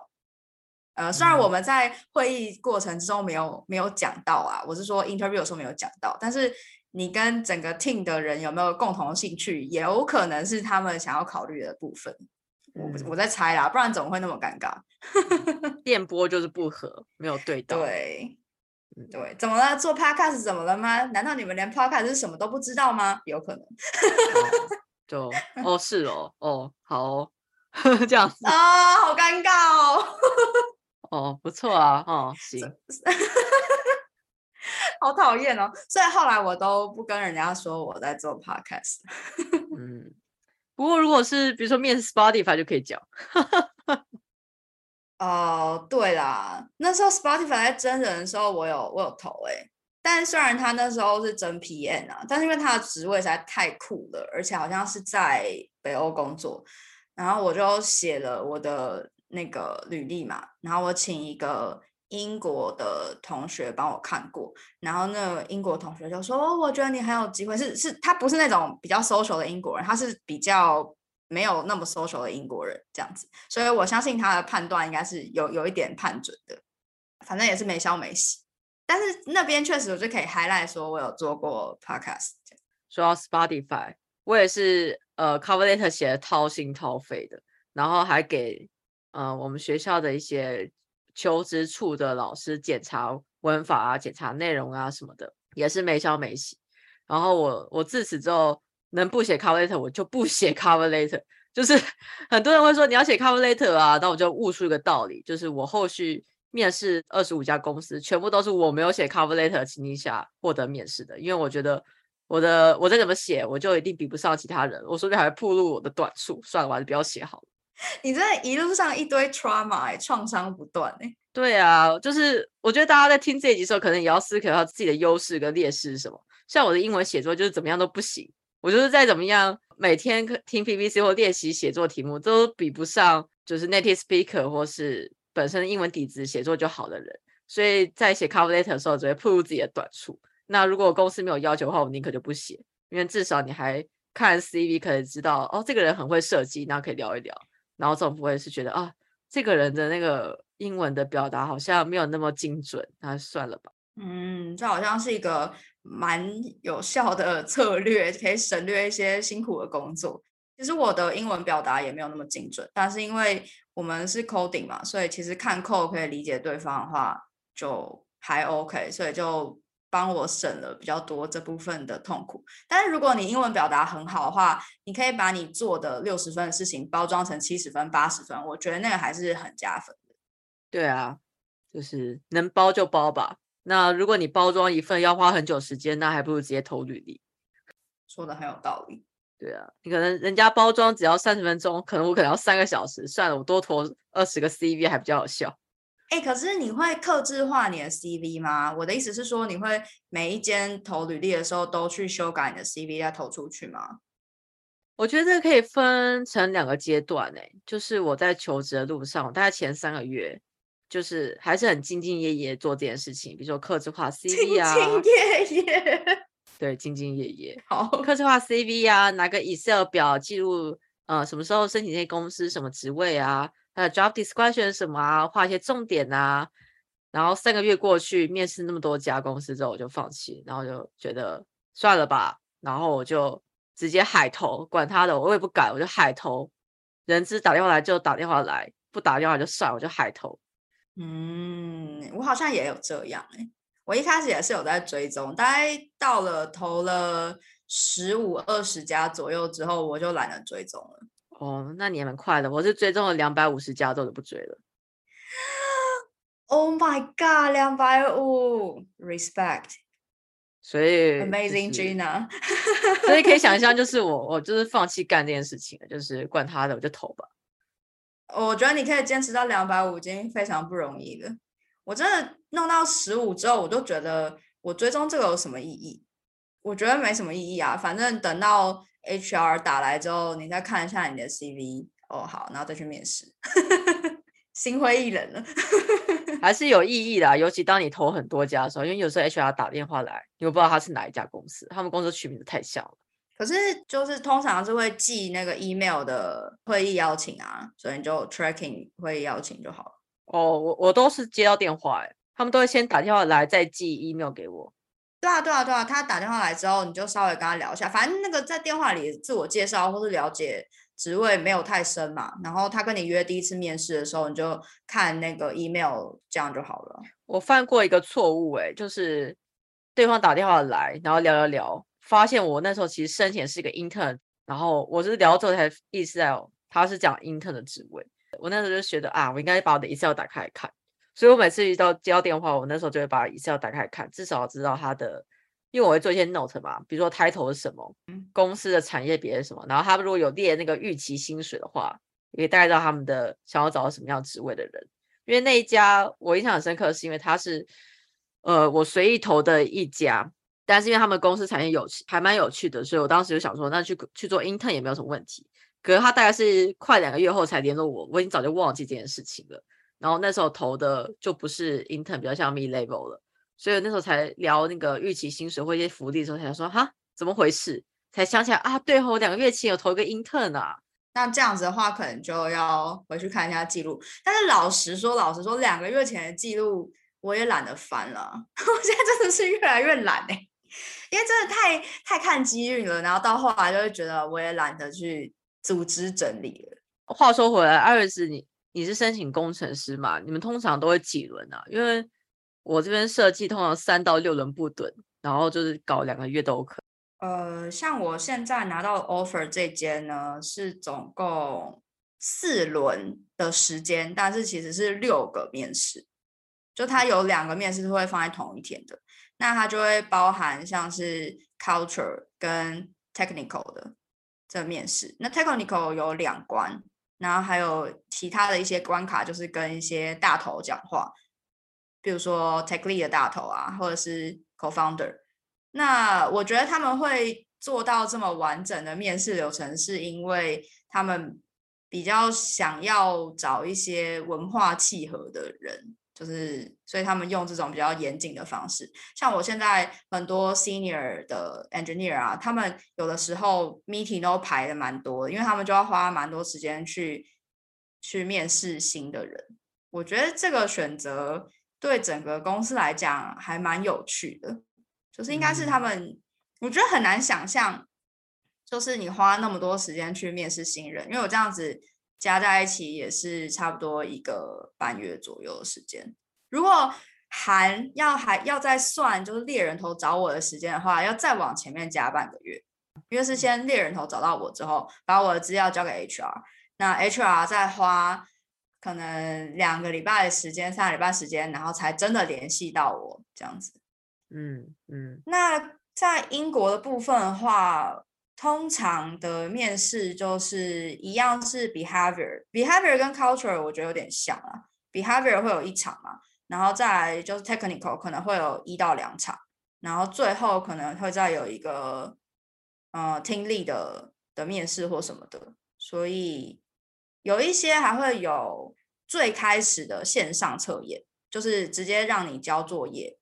呃，虽然我们在会议过程之中没有没有讲到啊，我是说 interview 的时候没有讲到，但是你跟整个 team 的人有没有共同的兴趣，也有可能是他们想要考虑的部分。我我在猜啦，不然怎么会那么尴尬？电波就是不合，没有对到。对，对，怎么了？做 podcast 怎么了吗？难道你们连 podcast 是什么都不知道吗？有可能。就哦，是哦，哦，好，这样子啊，好尴尬哦。哦，不错啊，哦，行，好讨厌哦。所以后来我都不跟人家说我在做 podcast。嗯，不过如果是比如说面 Spotify 就可以讲。哦，对啦，那时候 Spotify 在真人的时候，我有我有投哎，但虽然他那时候是真 PM 啊，但是因为他的职位实在太酷了，而且好像是在北欧工作，然后我就写了我的那个履历嘛，然后我请一个英国的同学帮我看过，然后那个英国同学就说：“哦，我觉得你很有机会。”是是，他不是那种比较 social 的英国人，他是比较。没有那么 social 的英国人这样子，所以我相信他的判断应该是有有一点判准的，反正也是没消没息。但是那边确实我就可以 highlight 说我有做过 podcast。说到 Spotify，我也是呃 cover letter 写的掏心掏肺的，然后还给呃我们学校的一些求职处的老师检查文法啊、检查内容啊什么的，也是没消没息。然后我我自此之后。能不写 cover letter 我就不写 cover letter，就是 很多人会说你要写 cover letter 啊，那我就悟出一个道理，就是我后续面试二十五家公司，全部都是我没有写 cover letter 的情况下获得面试的，因为我觉得我的我再怎么写，我就一定比不上其他人，我说不定还会暴露我的短处，算了，我还是不要写好了。你这一路上一堆 trauma，创伤不断哎。对啊，就是我觉得大家在听这一集的时候，可能也要思考一下自己的优势跟劣势是什么。像我的英文写作就是怎么样都不行。我就是再怎么样，每天听 PPC 或练习写作题目，都比不上就是 native speaker 或是本身英文底子写作就好的人。所以在写 cover letter 的时候，只会暴露自己的短处。那如果公司没有要求的话，我宁可就不写，因为至少你还看 CV 可以知道，哦，这个人很会设计，然后可以聊一聊。然后总不会是觉得啊，这个人的那个英文的表达好像没有那么精准，那算了吧。嗯，这好像是一个。蛮有效的 策略，可以省略一些辛苦的工作。其实我的英文表达也没有那么精准，但是因为我们是 coding 嘛，所以其实看 code 可以理解对方的话就还 OK，所以就帮我省了比较多这部分的痛苦。但是如果你英文表达很好的话，你可以把你做的六十分的事情包装成七十分、八十分，我觉得那个还是很加分的。对啊，就是能包就包吧。那如果你包装一份要花很久时间，那还不如直接投履历。说的很有道理。对啊，你可能人家包装只要三十分钟，可能我可能要三个小时。算了，我多投二十个 CV 还比较有效。哎，可是你会克制化你的 CV 吗？我的意思是说，你会每一间投履历的时候都去修改你的 CV 再投出去吗？我觉得这个可以分成两个阶段哎，就是我在求职的路上，大概前三个月。就是还是很兢兢业业做这件事情，比如说刻字化 CV 啊，兢兢业业，对，兢兢业业。好，刻字化 CV 啊，拿个 Excel 表记录，呃，什么时候申请这些公司，什么职位啊，还有 job description 什么啊，画一些重点啊。然后三个月过去，面试那么多家公司之后，我就放弃，然后就觉得算了吧，然后我就直接海投，管他的，我也不敢，我就海投。人资打电话来就打电话来，不打电话就算，我就海投。嗯，我好像也有这样哎，我一开始也是有在追踪，大概到了投了十五二十家左右之后，我就懒得追踪了。哦，那你也蛮快的，我是追踪了两百五十家之后就不追了。Oh my god，两百五，respect。所以，Amazing Gina。所以可以想象，就是我，我就是放弃干这件事情了，就是管他的，我就投吧。我觉得你可以坚持到两百五，已经非常不容易了。我真的弄到十五之后，我就觉得我追踪这个有什么意义？我觉得没什么意义啊。反正等到 HR 打来之后，你再看一下你的 CV，哦好，然后再去面试，心灰意冷了。还 是有意义的，尤其当你投很多家的时候，因为有时候 HR 打电话来，你又不知道他是哪一家公司，他们公司取名字太像了。可是就是通常是会寄那个 email 的会议邀请啊，所以你就 tracking 会议邀请就好了。哦，我我都是接到电话，哎，他们都会先打电话来，再寄 email 给我。对啊，对啊，对啊，他打电话来之后，你就稍微跟他聊一下，反正那个在电话里自我介绍或是了解职位没有太深嘛。然后他跟你约第一次面试的时候，你就看那个 email，这样就好了。我犯过一个错误，哎，就是对方打电话来，然后聊聊聊。发现我那时候其实申请是一个 intern，然后我是聊之后才意识到，他是讲 intern 的职位。我那时候就觉得啊，我应该把我的 Excel 打开来看。所以我每次遇到接到电话，我那时候就会把 Excel 打开来看，至少知道他的，因为我会做一些 note 嘛，比如说 title 是什么，公司的产业别是什么，然后他们如果有列那个预期薪水的话，也大概知道他们的想要找到什么样职位的人。因为那一家我印象很深刻，是因为他是呃我随意投的一家，但是因为他们公司产业有还蛮有趣的，所以我当时就想说，那去去做 intern 也没有什么问题。可是他大概是快两个月后才联络我，我已经早就忘记这件事情了。然后那时候投的就不是 intern，比较像 mid level 了，所以那时候才聊那个预期薪水或一些福利的时候，才想说哈怎么回事？才想起来啊，对哦，两个月前有投一个 intern 啊。那这样子的话，可能就要回去看一下记录。但是老实说，老实说，两个月前的记录我也懒得翻了。我现在真的是越来越懒哎，因为真的太太看机遇了。然后到后来就会觉得我也懒得去组织整理了。话说回来，艾瑞斯，你你是申请工程师嘛？你们通常都会几轮啊？因为我这边设计通常三到六轮不等，然后就是搞两个月都可。呃，像我现在拿到 offer 这间呢，是总共四轮的时间，但是其实是六个面试，就它有两个面试是会放在同一天的，那它就会包含像是 culture 跟 technical 的这面试。那 technical 有两关，然后还有其他的一些关卡，就是跟一些大头讲话，比如说 tech lead 的大头啊，或者是 co-founder。那我觉得他们会做到这么完整的面试流程，是因为他们比较想要找一些文化契合的人，就是所以他们用这种比较严谨的方式。像我现在很多 senior 的 engineer 啊，他们有的时候 meeting 都排的蛮多，因为他们就要花蛮多时间去去面试新的人。我觉得这个选择对整个公司来讲还蛮有趣的。就是应该是他们，我觉得很难想象，就是你花那么多时间去面试新人，因为我这样子加在一起也是差不多一个半月左右的时间。如果含要还要再算，就是猎人头找我的时间的话，要再往前面加半个月，因为是先猎人头找到我之后，把我的资料交给 HR，那 HR 再花可能两个礼拜的时间、三个礼拜时间，然后才真的联系到我这样子。嗯嗯，那在英国的部分的话，通常的面试就是一样是 behavior，behavior 跟 culture 我觉得有点像啊，behavior 会有一场嘛，然后再来就是 technical 可能会有一到两场，然后最后可能会再有一个呃听力的的面试或什么的，所以有一些还会有最开始的线上测验，就是直接让你交作业。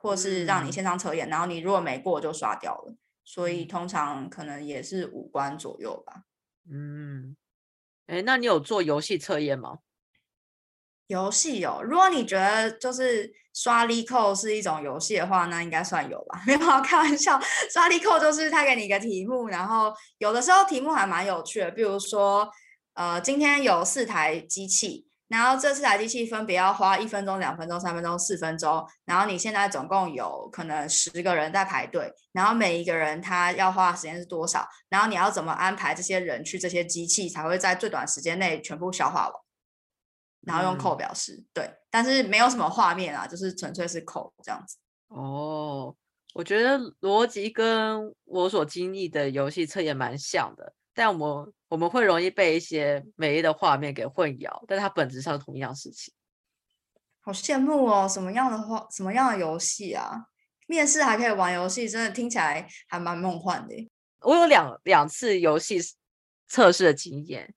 或是让你线上测验，然后你如果没过就刷掉了，所以通常可能也是五关左右吧。嗯，哎，那你有做游戏测验吗？游戏有，如果你觉得就是刷力扣是一种游戏的话，那应该算有吧。没有开玩笑，刷力扣就是他给你一个题目，然后有的时候题目还蛮有趣的，比如说，呃，今天有四台机器。然后这四台机器分别要花一分钟、两分钟、三分钟、四分钟。然后你现在总共有可能十个人在排队，然后每一个人他要花的时间是多少？然后你要怎么安排这些人去这些机器才会在最短时间内全部消化完？然后用扣表示对，但是没有什么画面啊，就是纯粹是扣这样子。哦，我觉得逻辑跟我所经历的游戏测验蛮像的。但我们我们会容易被一些美丽的画面给混淆，但它本质上同一样事情。好羡慕哦！什么样的话，什么样的游戏啊？面试还可以玩游戏，真的听起来还蛮梦幻的。我有两两次游戏测试的经验。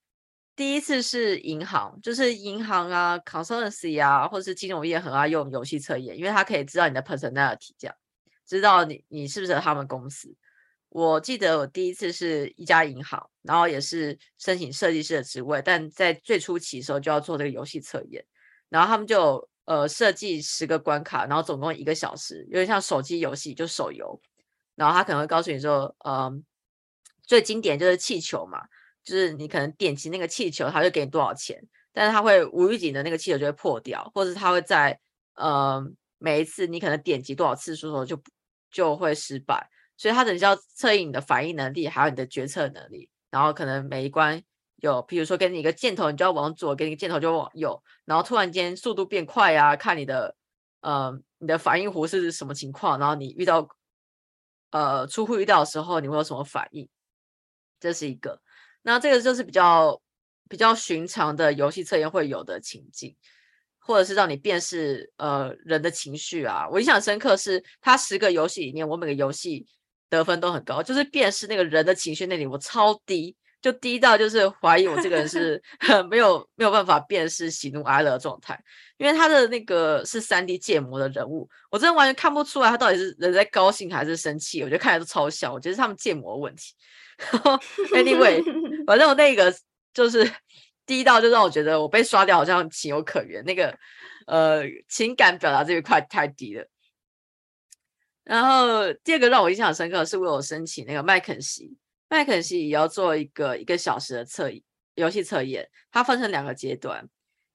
第一次是银行，就是银行啊，consultancy 啊，或者是金融业很爱用游戏测验，因为它可以知道你的 personality，这样知道你你是不是他们公司。我记得我第一次是一家银行，然后也是申请设计师的职位，但在最初期的时候就要做这个游戏测验，然后他们就呃设计十个关卡，然后总共一个小时，有点像手机游戏，就手游，然后他可能会告诉你说，嗯，最经典就是气球嘛，就是你可能点击那个气球，他就给你多少钱，但是他会无预警的那个气球就会破掉，或者他会在呃每一次你可能点击多少次数的时候就就会失败。所以它等于要测验你的反应能力，还有你的决策能力，然后可能每一关有，比如说给你一个箭头，你就要往左；给你个箭头就往右。然后突然间速度变快啊，看你的呃你的反应弧是什么情况，然后你遇到呃出乎意料的时候，你会有什么反应？这是一个。那这个就是比较比较寻常的游戏测验会有的情境，或者是让你辨识呃人的情绪啊。我印象深刻是，他十个游戏里面，我每个游戏得分都很高，就是辨识那个人的情绪那里我超低。就低到就是怀疑我这个人是 没有没有办法辨识喜怒哀乐的状态，因为他的那个是三 D 建模的人物，我真的完全看不出来他到底是人在高兴还是生气，我觉得看起来都超像，我觉得是他们建模问题。Anyway，反正我那个就是低到就让我觉得我被刷掉好像情有可原，那个呃情感表达这一块太低了。然后第二个让我印象深刻的是我申请那个麦肯锡。麦肯锡也要做一个一个小时的测游戏测验，它分成两个阶段，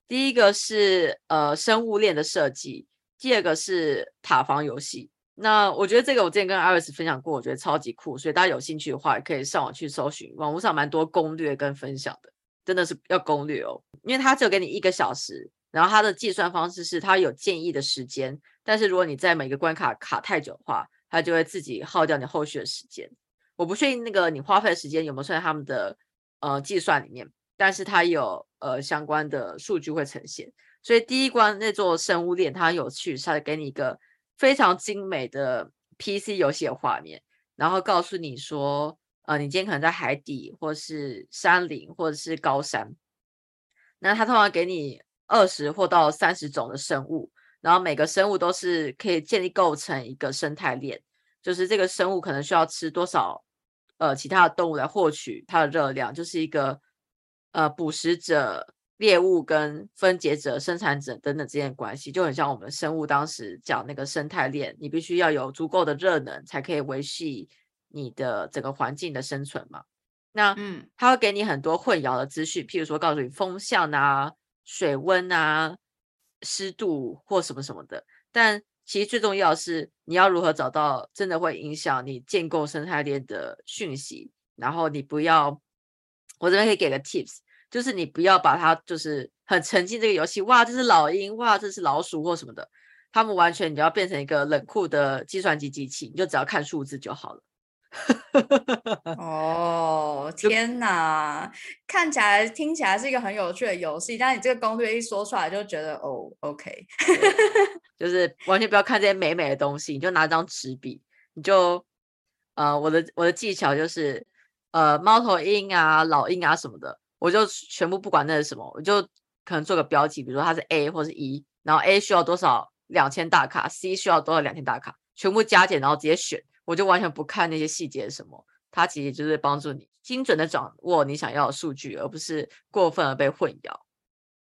第一个是呃生物链的设计，第二个是塔防游戏。那我觉得这个我之前跟 Iris 分享过，我觉得超级酷，所以大家有兴趣的话，可以上网去搜寻，网络上蛮多攻略跟分享的，真的是要攻略哦，因为它只有给你一个小时，然后它的计算方式是它有建议的时间，但是如果你在每个关卡卡太久的话，它就会自己耗掉你后续的时间。我不确定那个你花费的时间有没有算在他们的呃计算里面，但是它有呃相关的数据会呈现。所以第一关那座生物链它很有趣，它给你一个非常精美的 PC 游戏的画面，然后告诉你说，呃，你今天可能在海底，或是山林，或者是高山。那它通常给你二十或到三十种的生物，然后每个生物都是可以建立构成一个生态链，就是这个生物可能需要吃多少。呃，其他的动物来获取它的热量，就是一个呃捕食者、猎物跟分解者、生产者等等之间的关系，就很像我们生物当时讲那个生态链，你必须要有足够的热能，才可以维系你的整个环境的生存嘛。那嗯，它会给你很多混淆的资讯，譬如说告诉你风向啊、水温啊、湿度或什么什么的，但。其实最重要是，你要如何找到真的会影响你建构生态链的讯息，然后你不要，我这边可以给个 tips，就是你不要把它就是很沉浸这个游戏，哇，这是老鹰，哇，这是老鼠或什么的，他们完全你要变成一个冷酷的计算机机器，你就只要看数字就好了。哦，天哪！看起来、听起来是一个很有趣的游戏，但你这个攻略一说出来，就觉得哦，OK，就是完全不要看这些美美的东西，你就拿张纸笔，你就呃，我的我的技巧就是呃，猫头鹰啊、老鹰啊什么的，我就全部不管那是什么，我就可能做个标记，比如说它是 A 或是 E，然后 A 需要多少两千大卡，C 需要多少两千大卡，全部加减，然后直接选。我就完全不看那些细节什么，它其实就是帮助你精准的掌握你想要的数据，而不是过分的被混淆。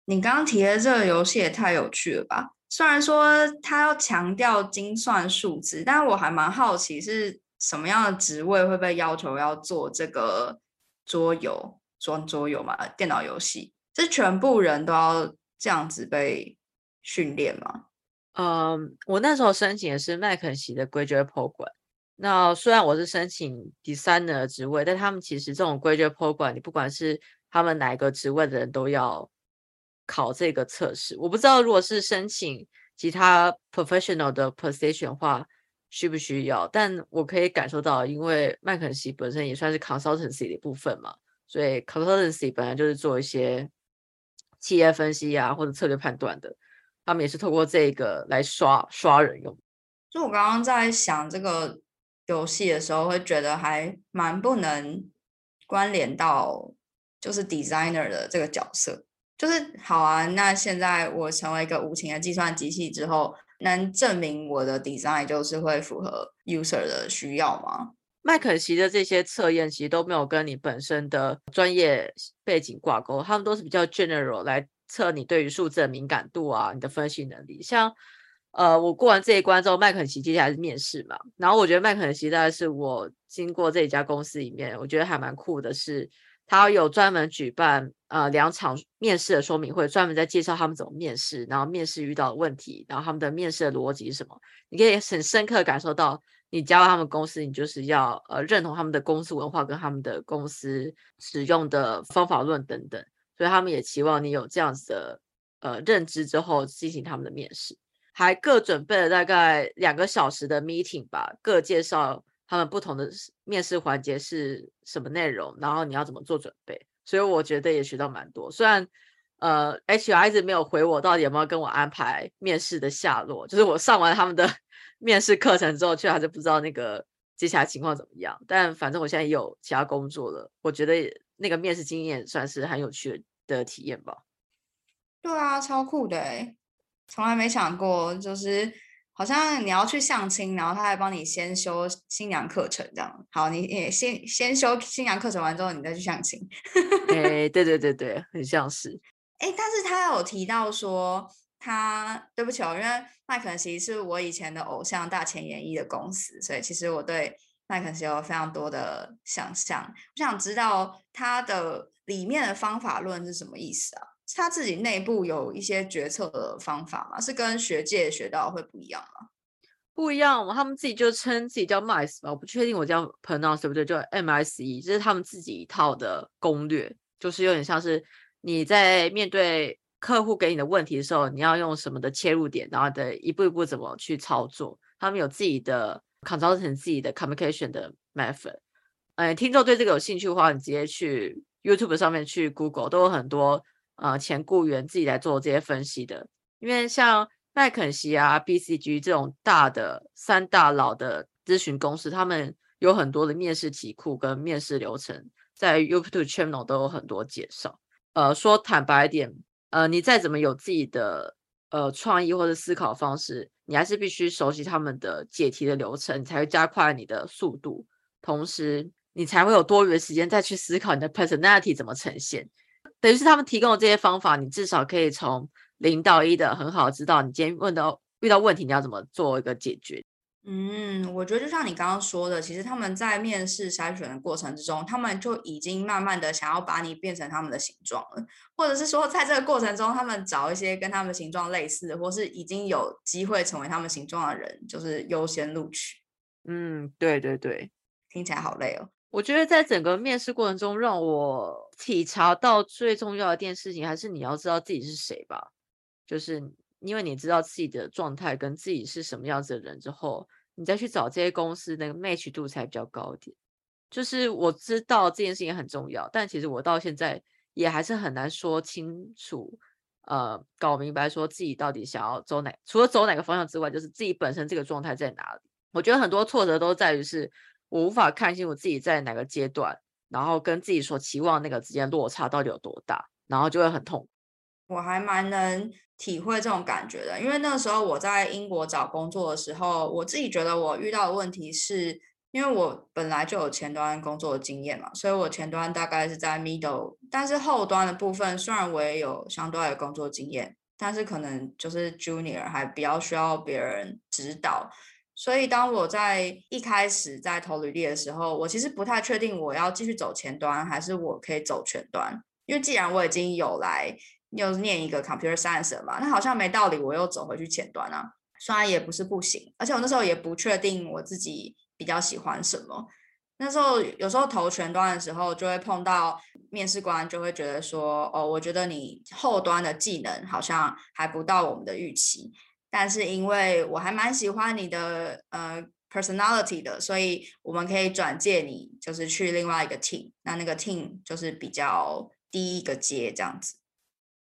你刚刚提的这个游戏也太有趣了吧！虽然说它要强调精算数字，但我还蛮好奇是什么样的职位会被要求要做这个桌游，装桌游嘛，电脑游戏，是全部人都要这样子被训练吗？嗯，我那时候申请的是麦肯锡的 graduate program。那虽然我是申请 designer 职位，但他们其实这种 graduate program，你不管是他们哪一个职位的人都要考这个测试。我不知道如果是申请其他 professional 的 position 话需不需要，但我可以感受到，因为麦肯锡本身也算是 consultancy 的一部分嘛，所以 consultancy 本来就是做一些企业分析啊或者策略判断的，他们也是透过这个来刷刷人用。就我刚刚在想这个。游戏的时候会觉得还蛮不能关联到就是 designer 的这个角色，就是好啊。那现在我成为一个无情的计算机器之后，能证明我的 design 就是会符合 user 的需要吗？麦肯锡的这些测验其实都没有跟你本身的专业背景挂钩，他们都是比较 general 来测你对于数字的敏感度啊，你的分析能力，像。呃，我过完这一关之后，麦肯锡接下来是面试嘛。然后我觉得麦肯锡大概是我经过这一家公司里面，我觉得还蛮酷的，是他有专门举办呃两场面试的说明会，专门在介绍他们怎么面试，然后面试遇到的问题，然后他们的面试的逻辑是什么。你可以很深刻感受到你加入他们公司，你就是要呃认同他们的公司文化跟他们的公司使用的方法论等等，所以他们也期望你有这样子的呃认知之后进行他们的面试，还各准备了大概两个小时的 meeting 吧，各介绍他们不同的面试环节是什么内容，然后你要怎么做准备，所以我觉得也学到蛮多，虽然。呃，HR 一直没有回我，到底有没有跟我安排面试的下落？就是我上完他们的 面试课程之后，却还是不知道那个接下来情况怎么样。但反正我现在也有其他工作了，我觉得那个面试经验算是很有趣的体验吧。对啊，超酷的哎！从来没想过，就是好像你要去相亲，然后他还帮你先修新娘课程这样。好，你也先先修新娘课程完之后，你再去相亲。哎，对对对对，很像是。哎，但是他有提到说，他对不起哦，因为麦肯锡是我以前的偶像大前研一的公司，所以其实我对麦肯锡有非常多的想象。我想知道他的里面的方法论是什么意思啊？他自己内部有一些决策的方法吗？是跟学界学到会不一样吗？不一样，他们自己就称自己叫 MICE 吧，我不确定我叫 pronounce 对不对，就 MICE，这是他们自己一套的攻略，就是有点像是。你在面对客户给你的问题的时候，你要用什么的切入点，然后的一步一步怎么去操作？他们有自己的 consultant 自己的 communication 的 method。呃，听众对这个有兴趣的话，你直接去 YouTube 上面去 Google，都有很多呃前雇员自己来做这些分析的。因为像麦肯锡啊、BCG 这种大的三大佬的咨询公司，他们有很多的面试题库跟面试流程，在 YouTube channel 都有很多介绍。呃，说坦白一点，呃，你再怎么有自己的呃创意或者思考方式，你还是必须熟悉他们的解题的流程，你才会加快你的速度，同时你才会有多余的时间再去思考你的 personality 怎么呈现。等于是他们提供的这些方法，你至少可以从零到一的很好知道你今天问到遇到问题你要怎么做一个解决。嗯，我觉得就像你刚刚说的，其实他们在面试筛选的过程之中，他们就已经慢慢的想要把你变成他们的形状了，或者是说在这个过程中，他们找一些跟他们形状类似，或是已经有机会成为他们形状的人，就是优先录取。嗯，对对对，听起来好累哦。我觉得在整个面试过程中，让我体察到最重要的一件事情，还是你要知道自己是谁吧。就是因为你知道自己的状态跟自己是什么样子的人之后。你再去找这些公司，那个 match 度才比较高一点。就是我知道这件事情很重要，但其实我到现在也还是很难说清楚，呃，搞明白说自己到底想要走哪，除了走哪个方向之外，就是自己本身这个状态在哪里。我觉得很多挫折都在于是我无法看清我自己在哪个阶段，然后跟自己所期望那个之间落差到底有多大，然后就会很痛。我还蛮能体会这种感觉的，因为那时候我在英国找工作的时候，我自己觉得我遇到的问题是，因为我本来就有前端工作的经验嘛，所以我前端大概是在 middle，但是后端的部分虽然我也有相对的工作经验，但是可能就是 junior 还比较需要别人指导，所以当我在一开始在投履历的时候，我其实不太确定我要继续走前端，还是我可以走全端，因为既然我已经有来。又念一个 computer science 了嘛，那好像没道理，我又走回去前端啊，虽然也不是不行，而且我那时候也不确定我自己比较喜欢什么。那时候有时候投前端的时候，就会碰到面试官就会觉得说，哦，我觉得你后端的技能好像还不到我们的预期，但是因为我还蛮喜欢你的呃 personality 的，所以我们可以转介你，就是去另外一个 team，那那个 team 就是比较低一个阶这样子。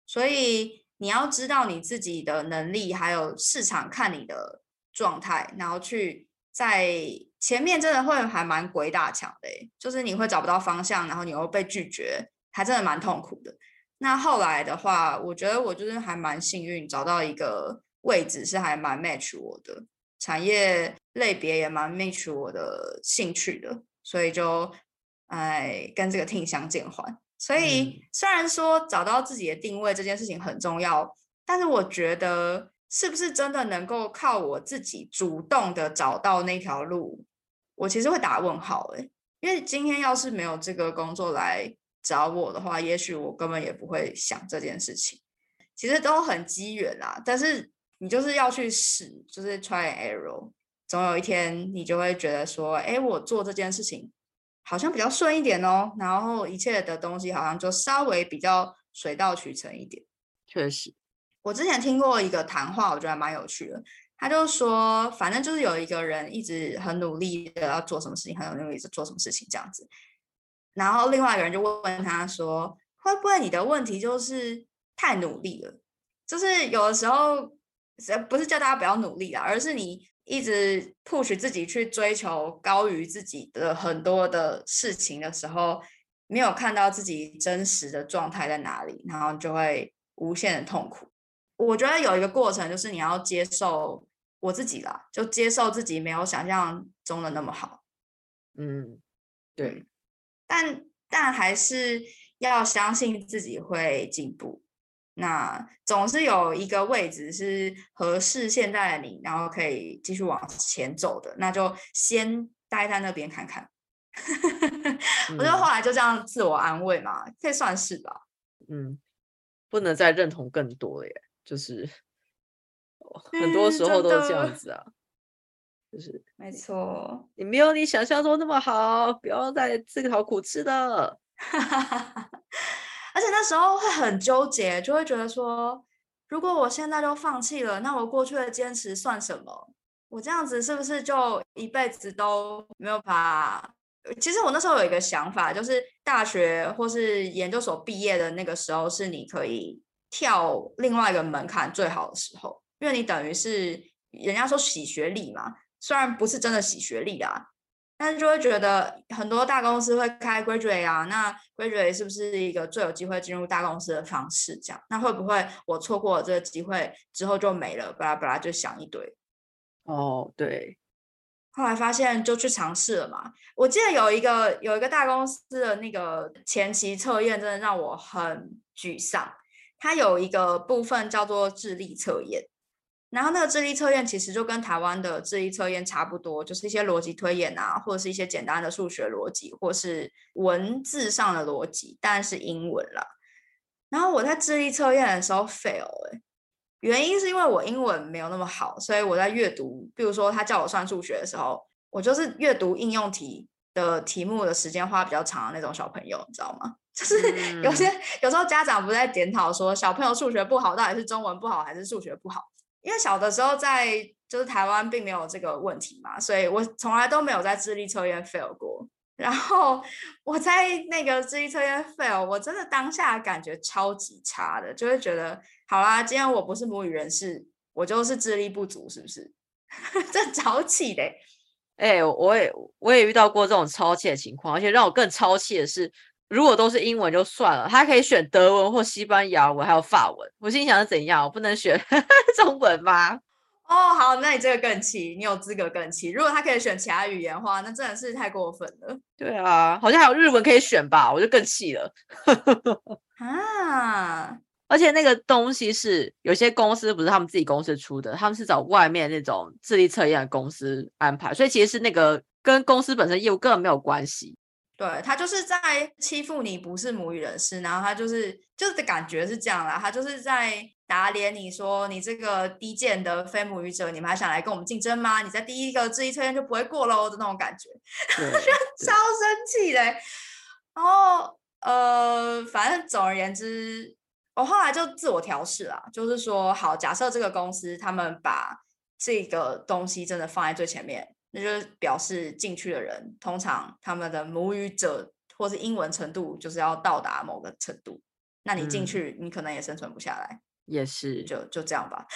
所以你要知道你自己的能力，还有市场看你的状态，然后去在前面真的会还蛮鬼打墙的，就是你会找不到方向，然后你又被拒绝，还真的蛮痛苦的。那后来的话，我觉得我就是还蛮幸运，找到一个位置是还蛮 match 我的产业类别，也蛮 match 我的兴趣的，所以就哎跟这个 team 相见欢。所以，虽然说找到自己的定位这件事情很重要，但是我觉得是不是真的能够靠我自己主动的找到那条路，我其实会打问号诶。因为今天要是没有这个工作来找我的话，也许我根本也不会想这件事情。其实都很机缘啦，但是你就是要去试，就是 try and error，总有一天你就会觉得说，哎，我做这件事情好像比较顺一点哦，然后一切的东西好像就稍微比较水到渠成一点。确实，我之前听过一个谈话，我觉得还蛮有趣的。他就说，反正就是有一个人一直很努力的要做什么事情，很努力的做什么事情这样子。然后另外一个人就问他说，会不会你的问题就是太努力了？就是有的时候。不是叫大家不要努力啊，而是你一直 push 自己去追求高于自己的很多的事情的时候，没有看到自己真实的状态在哪里，然后就会无限的痛苦。我觉得有一个过程，就是你要接受我自己啦，就接受自己没有想象中的那么好。嗯，对，但但还是要相信自己会进步。那总是有一个位置是合适现在的你，然后可以继续往前走的，那就先待在那边看看。我觉得后来就这样自我安慰嘛，可以算是吧。嗯，不能再认同更多了耶，就是很多时候都是这样子啊，就是没错，你没有你想象中那么好，不要再自讨苦吃的。而且那时候会很纠结，就会觉得说，如果我现在就放弃了，那我过去的坚持算什么？我这样子是不是就一辈子都没有法？其实我那时候有一个想法，就是大学或是研究所毕业的那个时候，是你可以跳另外一个门槛最好的时候，因为你等于是人家说洗学历嘛，虽然不是真的洗学历啊。但是就会觉得很多大公司会开 graduate 啊，那 graduate 是不是一个最有机会进入大公司的方式？这样，那会不会我错过了这个机会之后就没了？巴拉巴拉就想一堆。哦，对。后来发现就去尝试了嘛。我记得有一个有一个大公司的那个前期测验，真的让我很沮丧。它有一个部分叫做智力测验。然后那个智力测验其实就跟台湾的智力测验差不多，就是一些逻辑推演啊，或者是一些简单的数学逻辑，或是文字上的逻辑，但是英文啦。然后我在智力测验的时候 fail 哎，原因是因为我英文没有那么好，所以我在阅读，比如说他叫我算数学的时候，我就是阅读应用题的题目的时间花比较长的那种小朋友，你知道吗？就是有些有时候家长不在检讨说小朋友数学不好，到底是中文不好还是数学不好？因为小的时候在就是台湾并没有这个问题嘛，所以我从来都没有在智力测验 fail 过。然后我在那个智力测验 fail，我真的当下感觉超级差的，就会觉得好啦，今天我不是母语人士，我就是智力不足，是不是？这早起的，哎，我也我也遇到过这种超气的情况，而且让我更超气的是。如果都是英文就算了，他可以选德文或西班牙文，还有法文。我心想是怎样？我不能选 中文吗？哦，好，那你这个更气，你有资格更气。如果他可以选其他语言的话，那真的是太过分了。对啊，好像还有日文可以选吧？我就更气了。啊！而且那个东西是有些公司不是他们自己公司出的，他们是找外面那种智力测验的公司安排，所以其实是那个跟公司本身业务根本没有关系。对他就是在欺负你不是母语人士，然后他就是就是的感觉是这样啦，他就是在打脸你说你这个低贱的非母语者，你们还想来跟我们竞争吗？你在第一个智力测验就不会过喽的那种感觉，超生气嘞。然后呃，反正总而言之，我后来就自我调试啦，就是说好，假设这个公司他们把这个东西真的放在最前面。那就是表示进去的人，通常他们的母语者或是英文程度就是要到达某个程度，那你进去，你可能也生存不下来。也是，就就这样吧，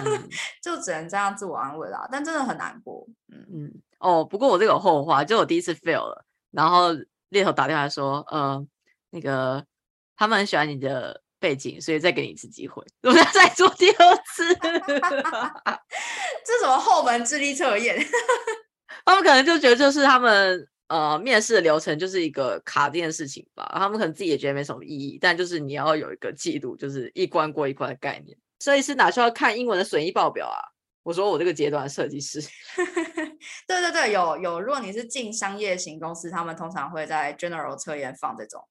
就只能这样自我安慰啦。但真的很难过。嗯嗯。哦，不过我这个后话，就我第一次 fail 了，然后猎头打电话说，呃，那个他们很喜欢你的背景，所以再给你一次机会，我要再做第二次。这什么后门智力测验？他们可能就觉得，就是他们呃面试的流程就是一个卡定的事情吧。他们可能自己也觉得没什么意义，但就是你要有一个记录，就是一关过一关的概念。设计师哪需要看英文的损益报表啊？我说我这个阶段设计师，对对对，有有。如果你是进商业型公司，他们通常会在 general 测验放这种，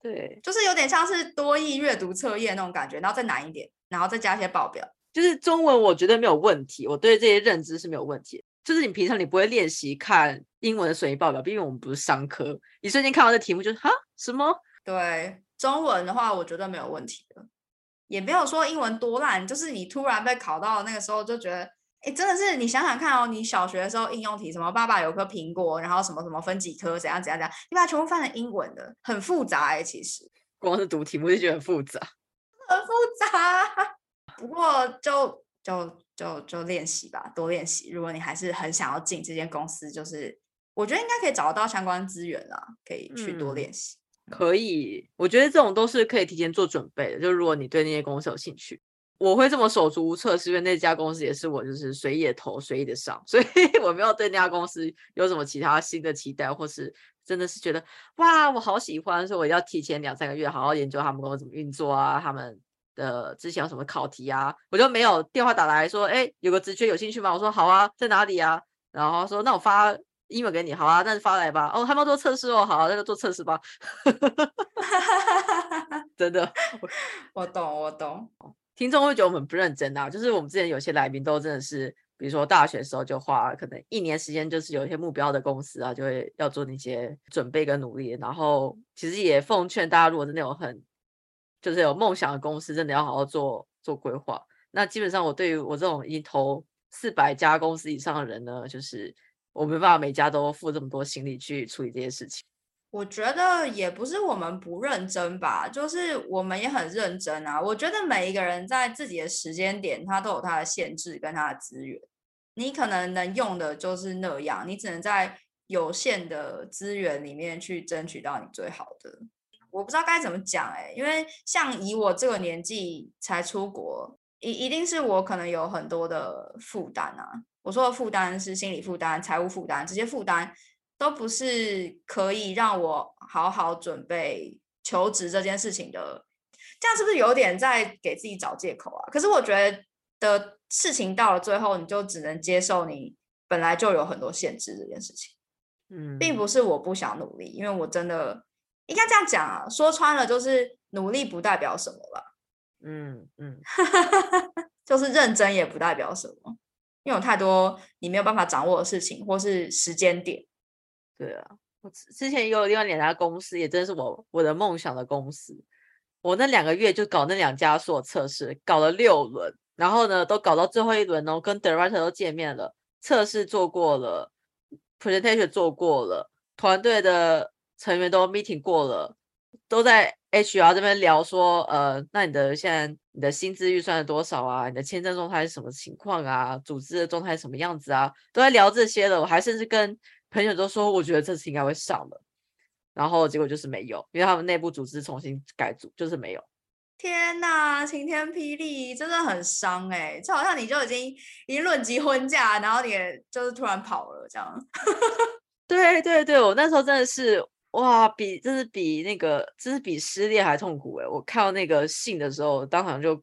对，就是有点像是多义阅读测验那种感觉，然后再难一点，然后再加一些报表。就是中文，我觉得没有问题，我对这些认知是没有问题。就是你平常你不会练习看英文的损益报表，毕竟我们不是商科，你瞬间看到这题目就是哈什么？对，中文的话我觉得没有问题的，也没有说英文多烂，就是你突然被考到那个时候就觉得，哎，真的是你想想看哦，你小学的时候应用题什么爸爸有颗苹果，然后什么什么分几颗，怎样怎样怎样，你把它全部翻成英文的，很复杂哎，其实光是读题目就觉得很复杂，很复杂。不过就就就就练习吧，多练习。如果你还是很想要进这间公司，就是我觉得应该可以找得到相关资源啦，可以去多练习。可以，我觉得这种都是可以提前做准备的。就如果你对那些公司有兴趣，我会这么手足无措，是因为那家公司也是我就是随意的投，随意的上，所以 我没有对那家公司有什么其他新的期待，或是真的是觉得哇，我好喜欢，所以我要提前两三个月好好研究他们公司怎么运作啊，他们的之前有什么考题啊，我就没有电话打来说，哎，有个职缺有兴趣吗？我说好啊，在哪里啊？然后说那我发。email 给你，好啊，那就发来吧。哦，他们做测试哦，好，那就做测试吧。真的，我懂，我懂。听众会觉得我们不认真啊，就是我们之前有些来宾都真的是，比如说大学的时候就花可能一年时间，就是有一些目标的公司啊，就会要做那些准备跟努力。然后其实也奉劝大家，如果真的有很就是有梦想的公司，真的要好好做做规划。那基本上我对于我这种已经投四百家公司以上的人呢，就是。我没办法每家都付这么多心力去处理这些事情。我觉得也不是我们不认真吧，就是我们也很认真啊。我觉得每一个人在自己的时间点，他都有他的限制跟他的资源。你可能能用的就是那样，你只能在有限的资源里面去争取到你最好的。我不知道该怎么讲哎，因为像以我这个年纪才出国，一一定是我可能有很多的负担啊。我说的负担是心理负担、财务负担，这些负担都不是可以让我好好准备求职这件事情的。这样是不是有点在给自己找借口啊？可是我觉得的事情到了最后，你就只能接受你本来就有很多限制这件事情。嗯，并不是我不想努力，因为我真的应该这样讲啊。说穿了，就是努力不代表什么了。嗯嗯，就是认真也不代表什么。因为有太多你没有办法掌握的事情，或是时间点。对啊，我之前也有另外两家公司，也真是我我的梦想的公司。我那两个月就搞那两家所有测试，搞了六轮，然后呢，都搞到最后一轮哦，跟 director 都见面了，测试做过了，presentation 做过了，团队的成员都 meeting 过了，都在 HR 这边聊说，呃，那你的现在。你的薪资预算是多少啊？你的签证状态是什么情况啊？组织的状态什么样子啊？都在聊这些了。我还甚至跟朋友都说，我觉得这次应该会上的。然后结果就是没有，因为他们内部组织重新改组，就是没有。天呐，晴天霹雳，真的很伤哎！就好像你就已经已经论及婚嫁，然后你就是突然跑了这样。对对对，我那时候真的是。哇，比真是比那个，真是比失恋还痛苦哎！我看到那个信的时候，当场就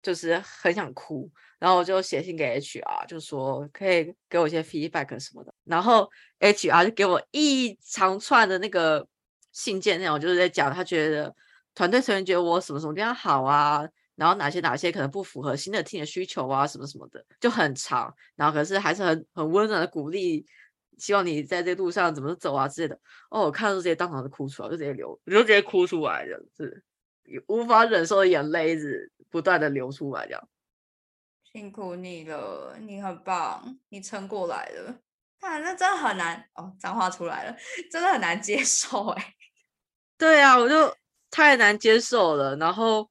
就是很想哭，然后我就写信给 HR，就说可以给我一些 feedback 什么的。然后 HR 就给我一长串的那个信件内容，就是在讲他觉得团队成员觉得我什么什么地方好啊，然后哪些哪些可能不符合新的 team 的需求啊，什么什么的，就很长。然后可是还是很很温暖的鼓励。希望你在这路上怎么走啊之类的哦，我看到这些当场就哭出来，就直接流，就直接哭出来，这样子无法忍受的眼泪子不断的流出来，这样辛苦你了，你很棒，你撑过来了。啊那真的很难哦，脏话出来了，真的很难接受哎。对啊，我就太难接受了，然后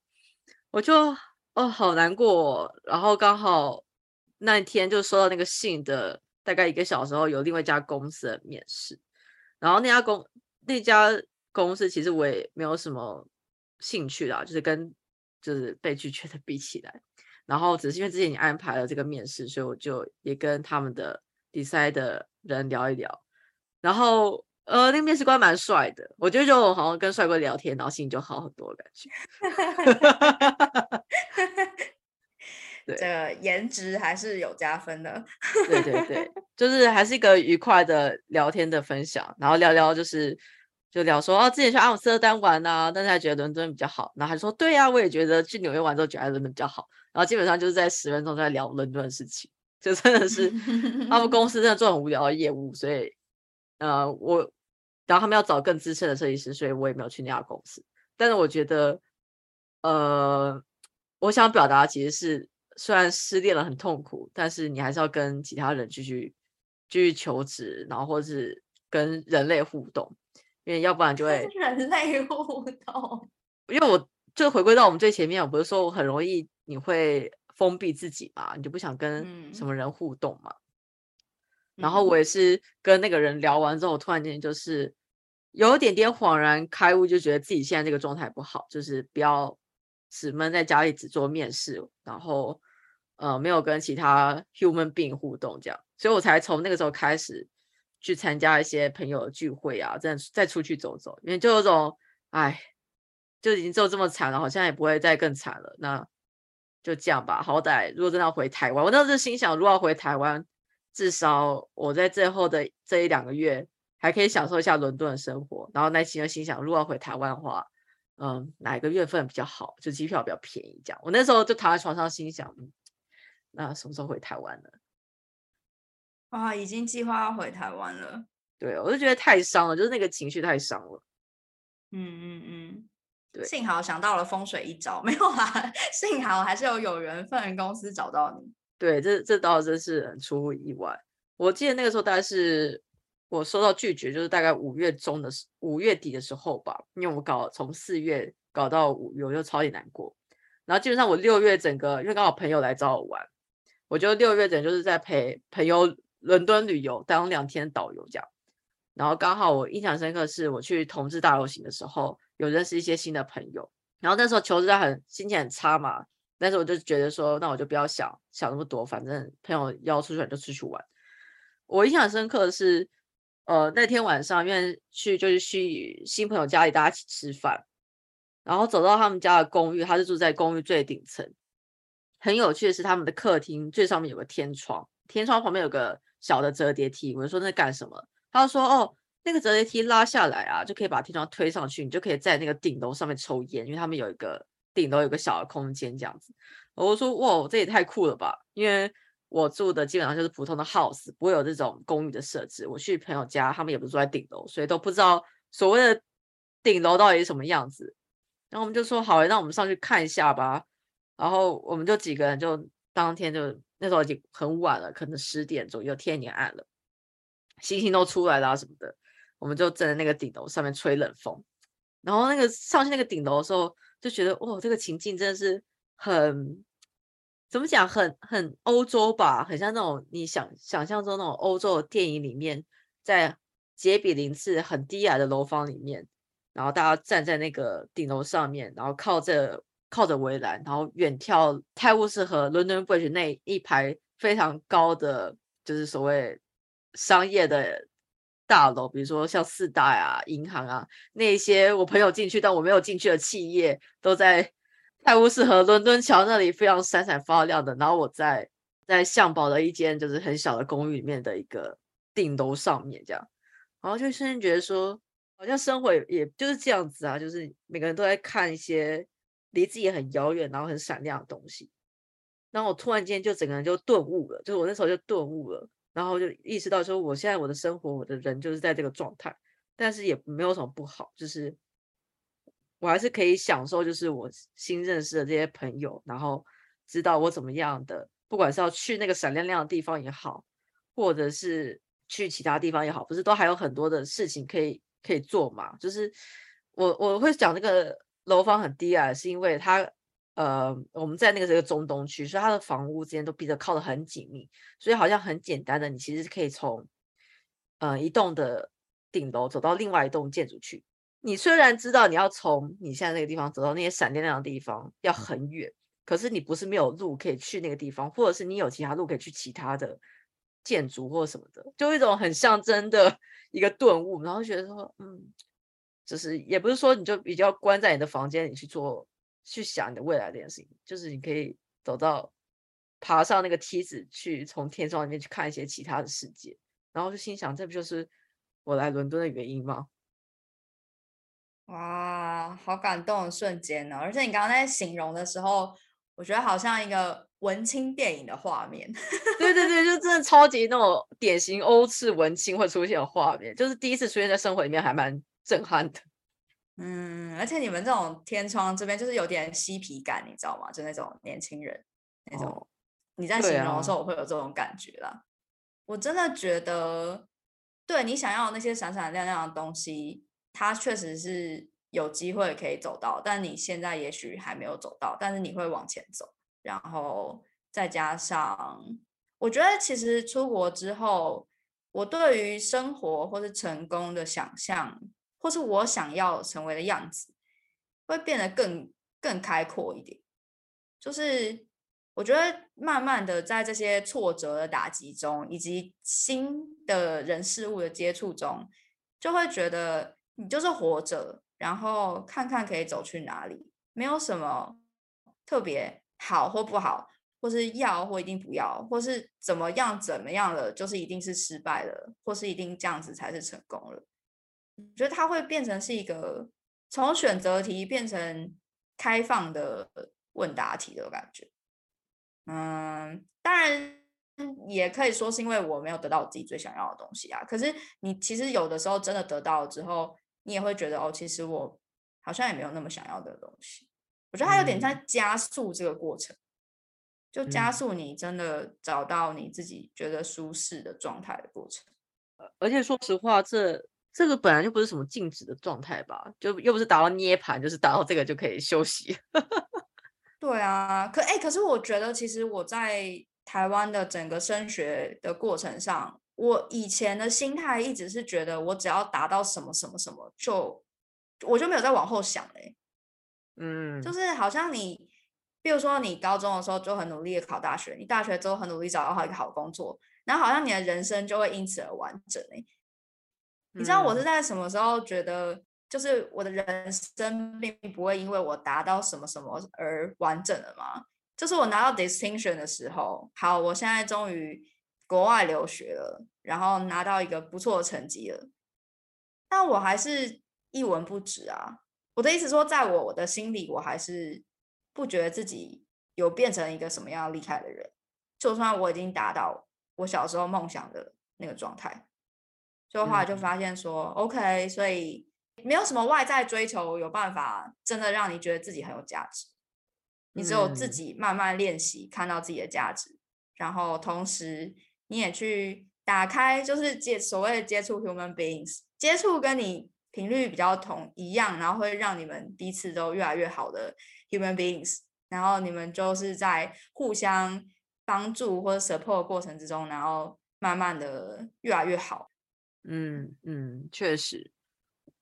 我就哦好难过，然后刚好那一天就收到那个信的。大概一个小时后，有另外一家公司的面试，然后那家公那家公司其实我也没有什么兴趣啦，就是跟就是被拒绝的 比起来，然后只是因为之前你安排了这个面试，所以我就也跟他们的 decide 的人聊一聊，然后呃，那个面试官蛮帅的，我觉得就好像跟帅哥聊天，然后心情就好很多感觉。这个颜值还是有加分的，对对对，就是还是一个愉快的聊天的分享，然后聊聊就是就聊说哦，之前去阿姆斯特丹玩呐，但是还觉得伦敦比较好，然后他说对呀，我也觉得去纽约玩之后觉得伦敦比较好，然后基本上就是在十分钟在聊伦敦的事情，就真的是 他们公司真的做很无聊的业务，所以呃我，然后他们要找更资深的设计师，所以我也没有去那家公司。但是我觉得，呃，我想表达其实是，虽然失恋了很痛苦，但是你还是要跟其他人继续继续求职，然后或是跟人类互动，因为要不然就会 人类互动。因为我就回归到我们最前面，我不是说我很容易你会封闭自己嘛，你就不想跟什么人互动嘛。然后我也是跟那个人聊完之后，突然间就是有一点点恍然开悟，就觉得自己现在这个状态不好，就是不要只闷在家里只做面试，然后呃没有跟其他 human being 互动这样，所以我才从那个时候开始去参加一些朋友的聚会啊，再再出去走走，因为就有种哎。就已经做这么惨了，好像也不会再更惨了。那就这样吧，好歹如果真的要回台湾，我当时心想，如果要回台湾，至少我在最后的这一两个月还可以享受一下伦敦的生活。然后那期就心想，如果要回台湾的话，嗯，哪一个月份比较好？就机票比较便宜，这样。我那时候就躺在床上心想，那什么时候回台湾呢？啊，已经计划要回台湾了。对，我就觉得太伤了，就是那个情绪太伤了。嗯嗯嗯。幸好想到了风水一招，没有啦。幸好还是有有缘分公司找到你。对，这这倒真是很出乎意外。我记得那个时候大概是我收到拒绝，就是大概五月中的五月底的时候吧。因为我搞从四月搞到五月，我就超级难过。然后基本上我六月整个，因为刚好朋友来找我玩，我就六月整就是在陪朋友伦敦旅游，当两天导游这样。然后刚好我印象深刻是我去同志大游行的时候。有认识一些新的朋友，然后那时候求职很心情很差嘛，但是我就觉得说，那我就不要想想那么多，反正朋友邀出去玩就出去玩。我印象深刻的是，呃，那天晚上因为去就是去新朋友家里大家一起吃饭，然后走到他们家的公寓，他是住在公寓最顶层。很有趣的是，他们的客厅最上面有个天窗，天窗旁边有个小的折叠梯。我就说那干什么？他就说哦。那个折叠梯拉下来啊，就可以把天窗推上去，你就可以在那个顶楼上面抽烟，因为他们有一个顶楼有个小的空间这样子。我说哇，这也太酷了吧！因为我住的基本上就是普通的 house，不会有这种公寓的设置。我去朋友家，他们也不是住在顶楼，所以都不知道所谓的顶楼到底是什么样子。然后我们就说好，那我们上去看一下吧。然后我们就几个人就当天就那时候已经很晚了，可能十点左右，天已经暗了，星星都出来了什么的。我们就站在那个顶楼上面吹冷风，然后那个上去那个顶楼的时候，就觉得哇，这个情境真的是很怎么讲，很很欧洲吧，很像那种你想想象中那种欧洲的电影里面，在杰比林次很低矮的楼房里面，然后大家站在那个顶楼上面，然后靠着靠着围栏，然后远眺泰晤士河伦敦 Bridge 那一排非常高的，就是所谓商业的。大楼，比如说像四大啊、银行啊，那些我朋友进去但我没有进去的企业，都在泰晤士河伦敦桥那里非常闪闪发亮的。然后我在在象堡的一间就是很小的公寓里面的一个顶楼上面，这样，然后就瞬间觉得说，好像生活也就是这样子啊，就是每个人都在看一些离自己很遥远然后很闪亮的东西。然后我突然间就整个人就顿悟了，就是我那时候就顿悟了。然后就意识到说，我现在我的生活，我的人就是在这个状态，但是也没有什么不好，就是我还是可以享受，就是我新认识的这些朋友，然后知道我怎么样的，不管是要去那个闪亮亮的地方也好，或者是去其他地方也好，不是都还有很多的事情可以可以做嘛？就是我我会讲那个楼房很低矮，是因为它。呃，我们在那个这个中东区，所以它的房屋之间都逼得靠得很紧密，所以好像很简单的，你其实可以从呃一栋的顶楼走到另外一栋建筑去。你虽然知道你要从你现在那个地方走到那些闪电亮的地方要很远，可是你不是没有路可以去那个地方，或者是你有其他路可以去其他的建筑或什么的，就一种很象征的 一个顿悟，然后觉得说，嗯，就是也不是说你就比较关在你的房间里去做。去想你的未来这件事情，就是你可以走到爬上那个梯子，去从天窗里面去看一些其他的世界，然后就心想，这不就是我来伦敦的原因吗？哇，好感动的瞬间呢！而且你刚刚在形容的时候，我我觉得好像一个文青电影的画面。对对对，就真的超级那种典型欧式文青会出现的画面，就是第一次出现在生活里面，还蛮震撼的。嗯，而且你们这种天窗这边就是有点嬉皮感，你知道吗？就那种年轻人那种，你在形容的时候，我会有这种感觉啦。我真的觉得，对你想要那些闪闪亮亮的东西，它确实是有机会可以走到，但你现在也许还没有走到，但是你会往前走。然后再加上，我觉得其实出国之后，我对于生活或是成功的想象。或是我想要成为的样子，会变得更更开阔一点。就是我觉得慢慢的在这些挫折的打击中，以及新的人事物的接触中，就会觉得你就是活着，然后看看可以走去哪里，没有什么特别好或不好，或是要或一定不要，或是怎么样怎么样了，就是一定是失败了，或是一定这样子才是成功了。我觉得它会变成是一个从选择题变成开放的问答题的感觉。嗯，当然也可以说是因为我没有得到我自己最想要的东西啊。可是你其实有的时候真的得到了之后，你也会觉得哦，其实我好像也没有那么想要的东西。我觉得它有点在加速这个过程，就加速你真的找到你自己觉得舒适的状态的过程。而且说实话，这。这个本来就不是什么静止的状态吧，就又不是达到涅盘，就是达到这个就可以休息。对啊，可哎，可是我觉得其实我在台湾的整个升学的过程上，我以前的心态一直是觉得我只要达到什么什么什么，就我就没有再往后想嘞。嗯，就是好像你，比如说你高中的时候就很努力的考大学，你大学之后很努力找到好一个好工作，然后好像你的人生就会因此而完整嘞。你知道我是在什么时候觉得，就是我的人生并不会因为我达到什么什么而完整了吗？就是我拿到 distinction 的时候，好，我现在终于国外留学了，然后拿到一个不错的成绩了，但我还是一文不值啊！我的意思说，在我的心里，我还是不觉得自己有变成一个什么样厉害的人，就算我已经达到我小时候梦想的那个状态。最后来就发现说，OK，所以没有什么外在追求有办法真的让你觉得自己很有价值。你只有自己慢慢练习，看到自己的价值，然后同时你也去打开，就是接所谓的接触 human beings，接触跟你频率比较同一样，然后会让你们彼此都越来越好的 human beings，然后你们就是在互相帮助或者 support 过程之中，然后慢慢的越来越好。嗯嗯，确实，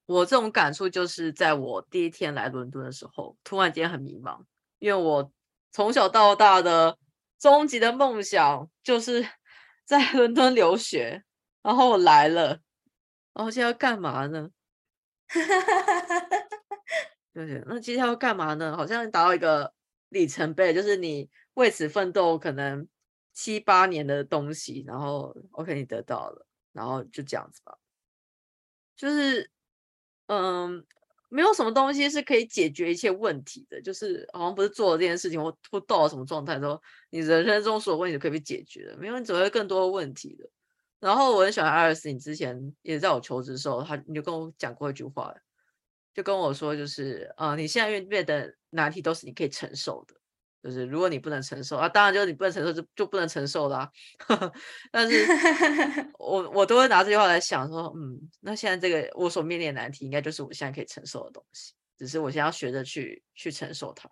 我这种感触就是在我第一天来伦敦的时候，突然间很迷茫，因为我从小到大的终极的梦想就是 在伦敦留学，然后我来了，然后现在要干嘛呢？对，那接下来要干嘛呢？好像达到一个里程碑，就是你为此奋斗可能七八年的东西，然后 OK，你得到了。然后就这样子吧，就是，嗯，没有什么东西是可以解决一切问题的，就是好像不是做了这件事情或或到了什么状态之后，你人生中所有问题都可以被解决的，没有你只会更多的问题的。然后我很喜欢艾尔斯，你之前也在我求职的时候，他你就跟我讲过一句话，就跟我说，就是，呃，你现在面对的难题都是你可以承受的。就是如果你不能承受啊，当然就是你不能承受就就不能承受啦。但是，我我都会拿这句话来想说，嗯，那现在这个我所面临的难题，应该就是我现在可以承受的东西，只是我现在要学着去去承受它。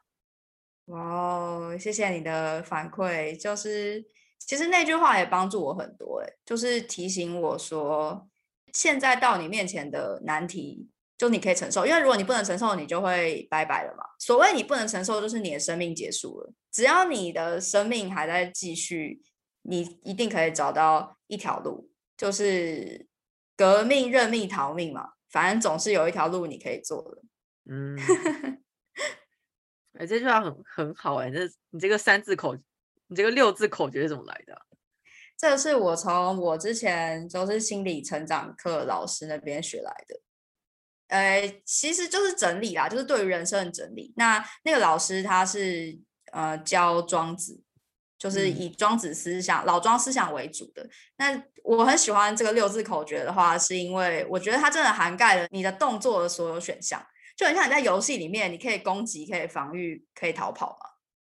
哇，谢谢你的反馈，就是其实那句话也帮助我很多，哎，就是提醒我说，现在到你面前的难题。就你可以承受，因为如果你不能承受，你就会拜拜了嘛。所谓你不能承受，就是你的生命结束了。只要你的生命还在继续，你一定可以找到一条路，就是革命、认命、逃命嘛。反正总是有一条路你可以做的。嗯，哎，这句话很很好哎。这你这个三字口，你这个六字口诀是怎么来的？这是我从我之前就是心理成长课老师那边学来的。呃，其实就是整理啦，就是对于人生的整理。那那个老师他是呃教庄子，就是以庄子思想、老庄思想为主的。那我很喜欢这个六字口诀的话，是因为我觉得它真的涵盖了你的动作的所有选项，就很像你在游戏里面，你可以攻击、可以防御、可以逃跑嘛。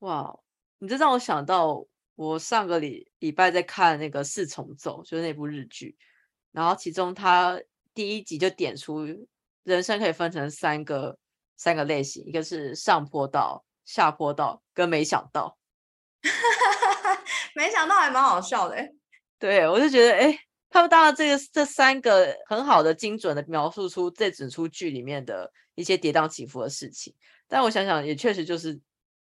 哇，你这让我想到我上个礼礼拜在看那个四重奏，就是那部日剧，然后其中他第一集就点出人生可以分成三个三个类型，一个是上坡道、下坡道跟没想到。没想到还蛮好笑的、欸，对我就觉得，哎，他们当然这个这三个很好的、精准的描述出这整出剧里面的一些跌宕起伏的事情。但我想想，也确实就是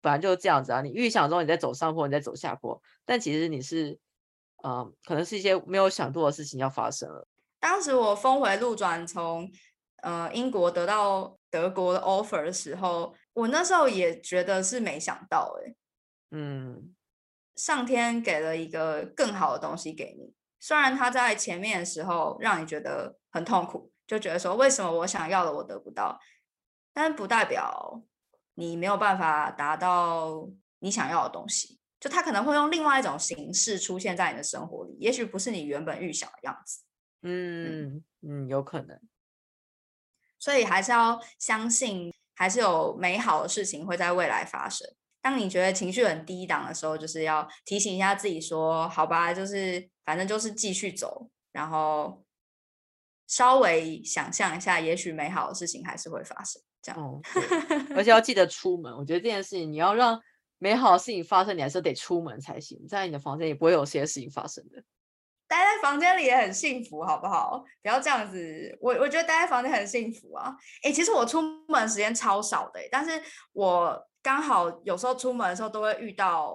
本来就是这样子啊。你预想中你在走上坡，你在走下坡，但其实你是，嗯，可能是一些没有想过的事情要发生了。当时我峰回路转从呃英国得到德国的 offer 的时候，我那时候也觉得是没想到、欸，嗯上天给了一个更好的东西给你，虽然他在前面的时候让你觉得很痛苦，就觉得说为什么我想要的我得不到，但不代表你没有办法达到你想要的东西。就他可能会用另外一种形式出现在你的生活里，也许不是你原本预想的样子。嗯嗯，有可能。所以还是要相信，还是有美好的事情会在未来发生。当你觉得情绪很低档的时候，就是要提醒一下自己说：“好吧，就是反正就是继续走，然后稍微想象一下，也许美好的事情还是会发生。”这样，哦，而且要记得出门。我觉得这件事情，你要让美好的事情发生，你还是得出门才行。在你的房间也不会有这些事情发生的。待在房间里也很幸福，好不好？不要这样子。我我觉得待在房间很幸福啊。诶，其实我出门时间超少的，但是我刚好有时候出门的时候都会遇到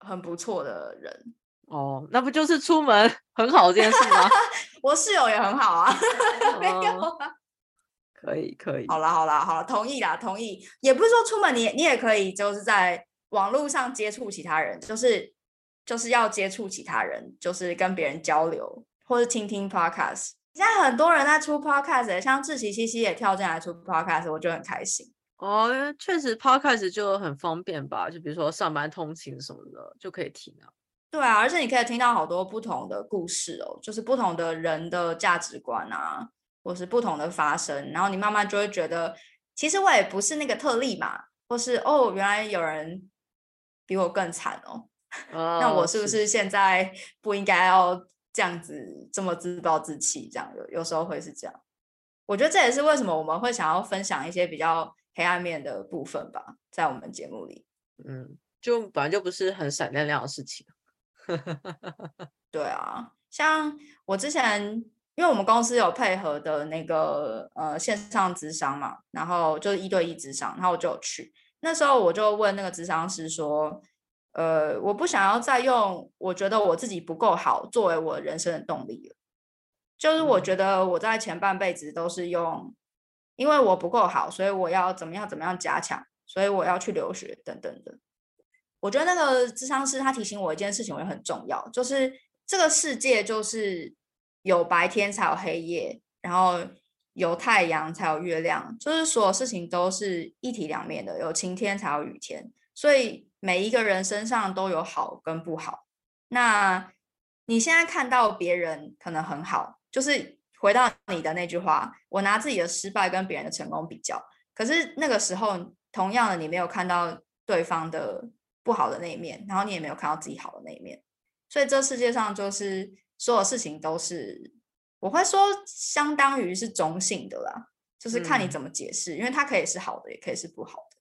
很不错的人。哦，那不就是出门很好这件事吗？我室友也很好啊，没有哦啊。可以可以。好啦好啦好啦，同意啦同意。也不是说出门你你也可以就是在网络上接触其他人，就是就是要接触其他人，就是跟别人交流，或是听听 podcast。现在很多人在出 podcast，欸像志奇七七也跳进来出 podcast，我就很开心。哦，确实 podcast 就很方便吧，就比如说上班通勤什么的就可以听啊。对啊，而且你可以听到好多不同的故事哦，就是不同的人的价值观啊，或是不同的发生，然后你慢慢就会觉得，其实我也不是那个特例嘛，或是哦，原来有人比我更惨哦，那我哦是不是现在不应该要这样子这么自暴自弃？这样有有时候会是这样。我觉得这也是为什么我们会想要分享一些比较黑暗面的部分吧，在我们节目里。嗯，就本来就不是很闪亮亮的事情。对啊，像我之前，因为我们公司有配合的那个呃线上咨商嘛，然后就是一对一咨商，然后我就有去。那时候我就问那个咨商师说，呃，我不想要再用我觉得我自己不够好作为我人生的动力了。就是我嗯觉得我在前半辈子都是用，因为我不够好，所以我要怎么样怎么样加强，所以我要去留学等等的。我觉得那个智商师他提醒我一件事情，我觉得很重要，就是这个世界就是有白天才有黑夜，然后有太阳才有月亮，就是所有事情都是一体两面的，有晴天才有雨天，所以每一个人身上都有好跟不好。那你现在看到别人可能很好，就是回到你的那句话，我拿自己的失败跟别人的成功比较，可是那个时候，同样的你没有看到对方的不好的那一面，然后你也没有看到自己好的那一面，所以这世界上就是所有事情都是，我会说相当于是中性的啦，就是看你嗯。怎么解释，因为它可以是好的，也可以是不好的，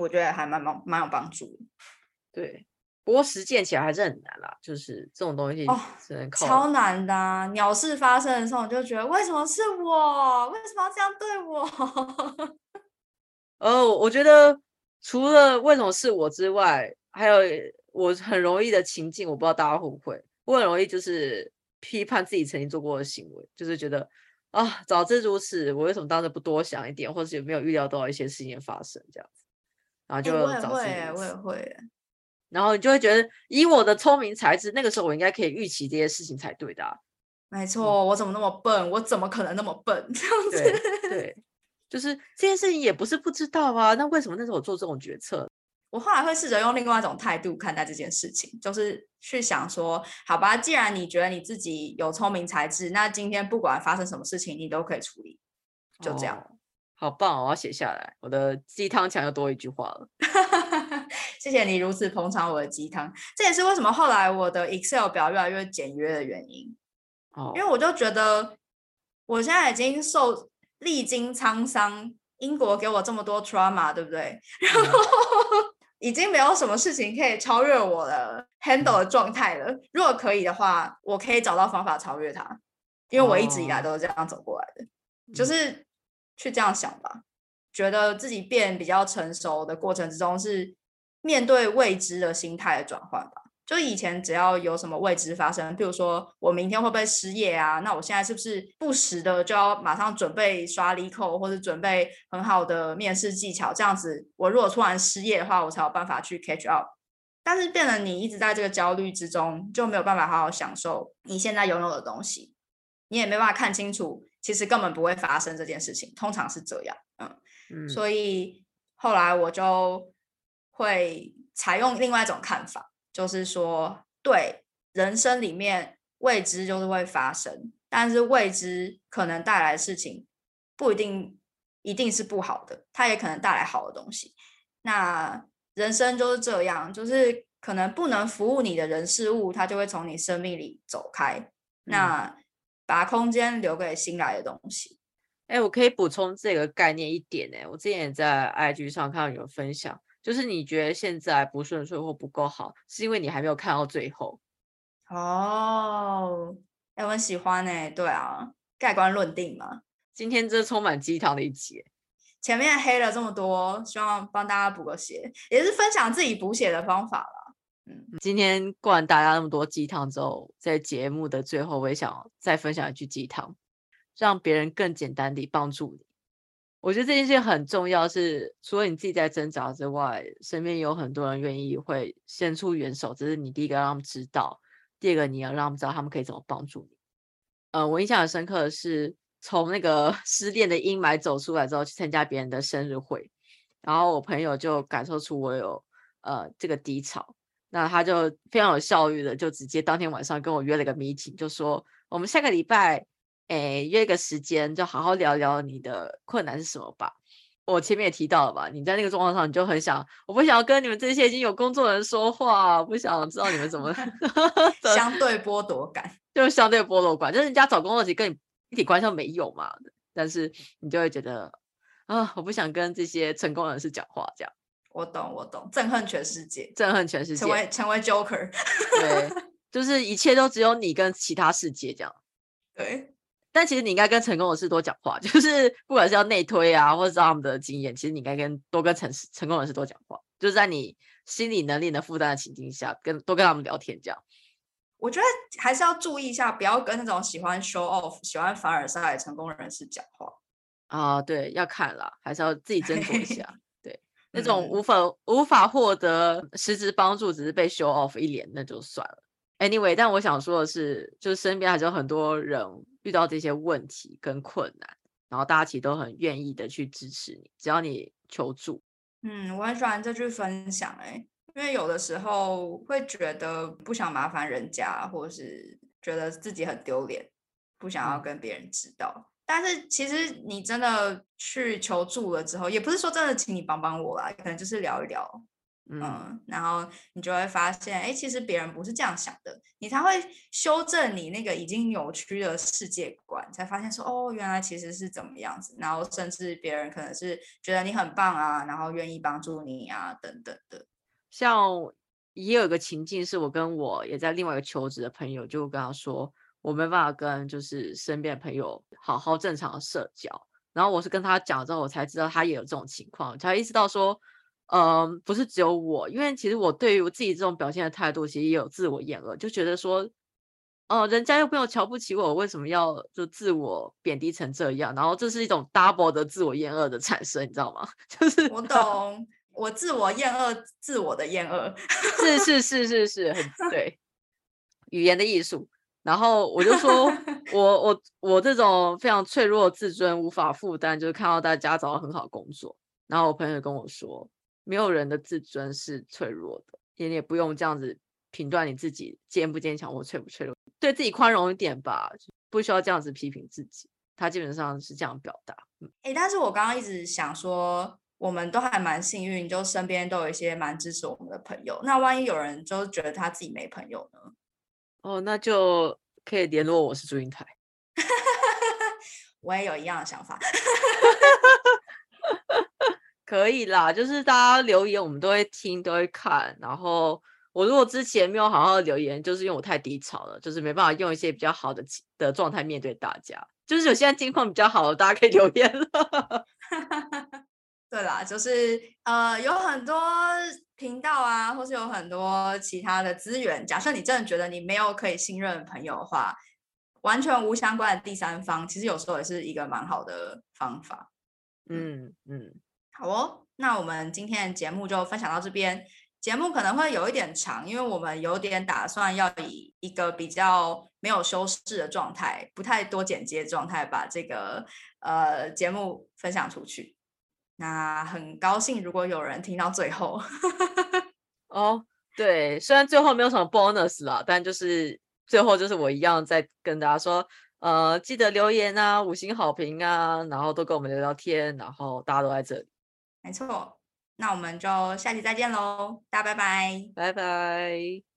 我觉得还蛮蛮蛮有帮助的。对，不过实践起来还是很难啦，就是这种东西哦只能靠超难的、啊，鸟事发生的时候，你就觉得为什么是我？为什么要这样对我？哦，我觉得除了为什么是我之外，还有我很容易的情境，我不知道大家会不会，我很容易就是批判自己曾经做过的行为，就是觉得啊，早知如此，我为什么当时不多想一点，或者有没有预料到一些事情发生，这样子，然后就欸我也会欸，我也，会欸。然后你就会觉得，以我的聪明才智，那个时候我应该可以预期这些事情才对的啊、没错，我怎么那么笨？我怎么可能那么笨？这样对子，对，就是这件事情也不是不知道啊，那为什么那时候我做这种决策？我后来会试着用另外一种态度看待这件事情，就是去想说，好吧，既然你觉得你自己有聪明才智，那今天不管发生什么事情，你都可以处理，就这样。哦好棒、哦，我要写下来。我的鸡汤墙又多一句话了。谢谢你如此捧场我的鸡汤，这也是为什么后来我的 Excel 表越来越简约的原因。哦因为我就觉得我现在已经受历经沧桑，英国给我这么多 trauma，对不对？然后 已经没有什么事情可以超越我的 handle 的状态了。如果可以的话，我可以找到方法超越它，因为我一直以来哦都是这样走过来的，嗯就、是去这样想吧。觉得自己变比较成熟的过程之中，是面对未知的心态的转换吧。就以前只要有什么未知发生，比如说我明天会不会失业啊？那我现在是不是不时的就要马上准备刷力扣，或者准备很好的面试技巧？这样子，我如果突然失业的话，我才有办法去 catch up。但是变得你一直在这个焦虑之中，就没有办法好好享受你现在拥有的东西，你也没办法看清楚，其实根本不会发生这件事情，通常是这样，嗯。嗯，所以后来我就会采用另外一种看法，就是说，对人生里面未知就是会发生，但是未知可能带来的事情不一定一定是不好的，它也可能带来好的东西。那人生就是这样，就是可能不能服务你的人事物，它就会从你生命里走开。那把空间留给新来的东西。哎、我可以补充这个概念一点呢、我之前也在 IG 上看到有人分享，就是你觉得现在不顺遂或不够好，是因为你还没有看到最后。哦，哎、我很喜欢哎、对啊，盖棺论定嘛。今天这充满鸡汤的一集欸，前面黑了这么多，希望帮大家补个血，也是分享自己补血的方法嗯。今天灌完大家那么多鸡汤之后，在节目的最后，我也想再分享一句鸡汤，让别人更简单地帮助你。我觉得这件事很重要是，除了你自己在挣扎之外，身边有很多人愿意会伸出援手，这是你第一个让他们知道，第二个你要让他们知道他们可以怎么帮助你。呃，我印象很深刻的是，从那个 失恋的阴霾走出来之后，去参加别人的生日会，然后我朋友就感受出我有呃这个低潮，那他就非常有效率的，就直接当天晚上跟我约了个 meeting，就说我们下个礼拜，诶约一个时间，就好好聊聊你的困难是什么吧。我前面也提到了吧，你在那个状况上，你就很想，我不想要跟你们这些已经有工作的人说话，不想知道你们怎么 的相对剥夺感，就是相对剥夺感，就是人家找工作其实跟你一点关系都没有嘛，但是你就会觉得啊，我不想跟这些成功人士讲话，这样我懂，我懂，憎恨全世界，憎恨全世界成，为成为 Joker。对，就是一切都只有你跟其他世界这样。对，但其实你应该跟成功人士多讲话，就是不管是要内推啊，或者是他们的经验，其实你应该跟多跟成成功人士多讲话，就是在你心理能力能负担的情境下，跟多跟他们聊天这样。我觉得还是要注意一下，不要跟那种喜欢 show off、喜欢凡尔赛的成功人士讲话。啊，对，要看啦，还是要自己斟酌一下。对，那种嗯无法无法获得实质帮助，只是被 show off 一脸，那就算了。Anyway，但我想说的是，就是身边还是有很多人遇到这些问题跟困难，然后大家其实都很愿意的去支持你，只要你求助。嗯，我很喜欢这句分享、欸，因为有的时候会觉得不想麻烦人家，或是觉得自己很丢脸，不想要嗯跟别人知道。但是其实你真的去求助了之后，也不是说真的请你帮帮我啦，可能就是聊一聊，嗯，嗯，然后你就会发现，哎，其实别人不是这样想的，你才会修正你那个已经扭曲的世界观，才发现说，哦，原来其实是怎么样子，然后甚至别人可能是觉得你很棒啊，然后愿意帮助你啊，等等的。像也有一个情境，是我跟我也在另外一个求职的朋友，就跟他说，我没办法跟就是身边的朋友好好正常的社交。然后我是跟他讲之后，我才知道他也有这种情况，才意识到说，嗯、不是只有我，因为其实我对于我自己这种表现的态度，其实也有自我厌恶，就觉得说，哦、人家又没有瞧不起我，我为什么要就自我贬低成这样？然后这是一种 double 的自我厌恶的产生，你知道吗？就是我懂，我自我厌恶自我的厌恶。是是是是是，很对，语言的艺术。然后我就说，我我我这种非常脆弱的自尊无法负担，就是看到大家找到很好工作。然后我朋友跟我说，没有人的自尊是脆弱的，也也不用这样子评断你自己坚不坚强或脆不脆弱，对自己宽容一点吧，不需要这样子批评自己。他基本上是这样表达。哎，但是我刚刚一直想说，我们都还蛮幸运，就身边都有一些蛮支持我们的朋友。那万一有人就觉得他自己没朋友呢？哦，那就可以联络我是祝英台。我也有一样的想法。可以啦，就是大家留言我们都会听，都会看。然后我如果之前没有好好留言，就是因为我太低潮了，就是没办法用一些比较好的的状态面对大家。就是有现在境况比较好，大家可以留言了。对啦，就是呃，有很多频道啊，或是有很多其他的资源。假设你真的觉得你没有可以信任的朋友的话，完全无相关的第三方，其实有时候也是一个蛮好的方法。嗯嗯。好哦，那我们今天的节目就分享到这边。节目可能会有一点长，因为我们有点打算要以一个比较没有修饰的状态，不太多剪接状态，把这个呃节目分享出去。那很高兴，如果有人听到最后。哦，对，虽然最后没有什么 bonus 啦，但就是最后就是我一样在跟大家说，呃，记得留言啊，五星好评啊，然后都跟我们聊聊天，然后大家都在这里。没错，那我们就下期再见喽，大家拜拜，拜拜。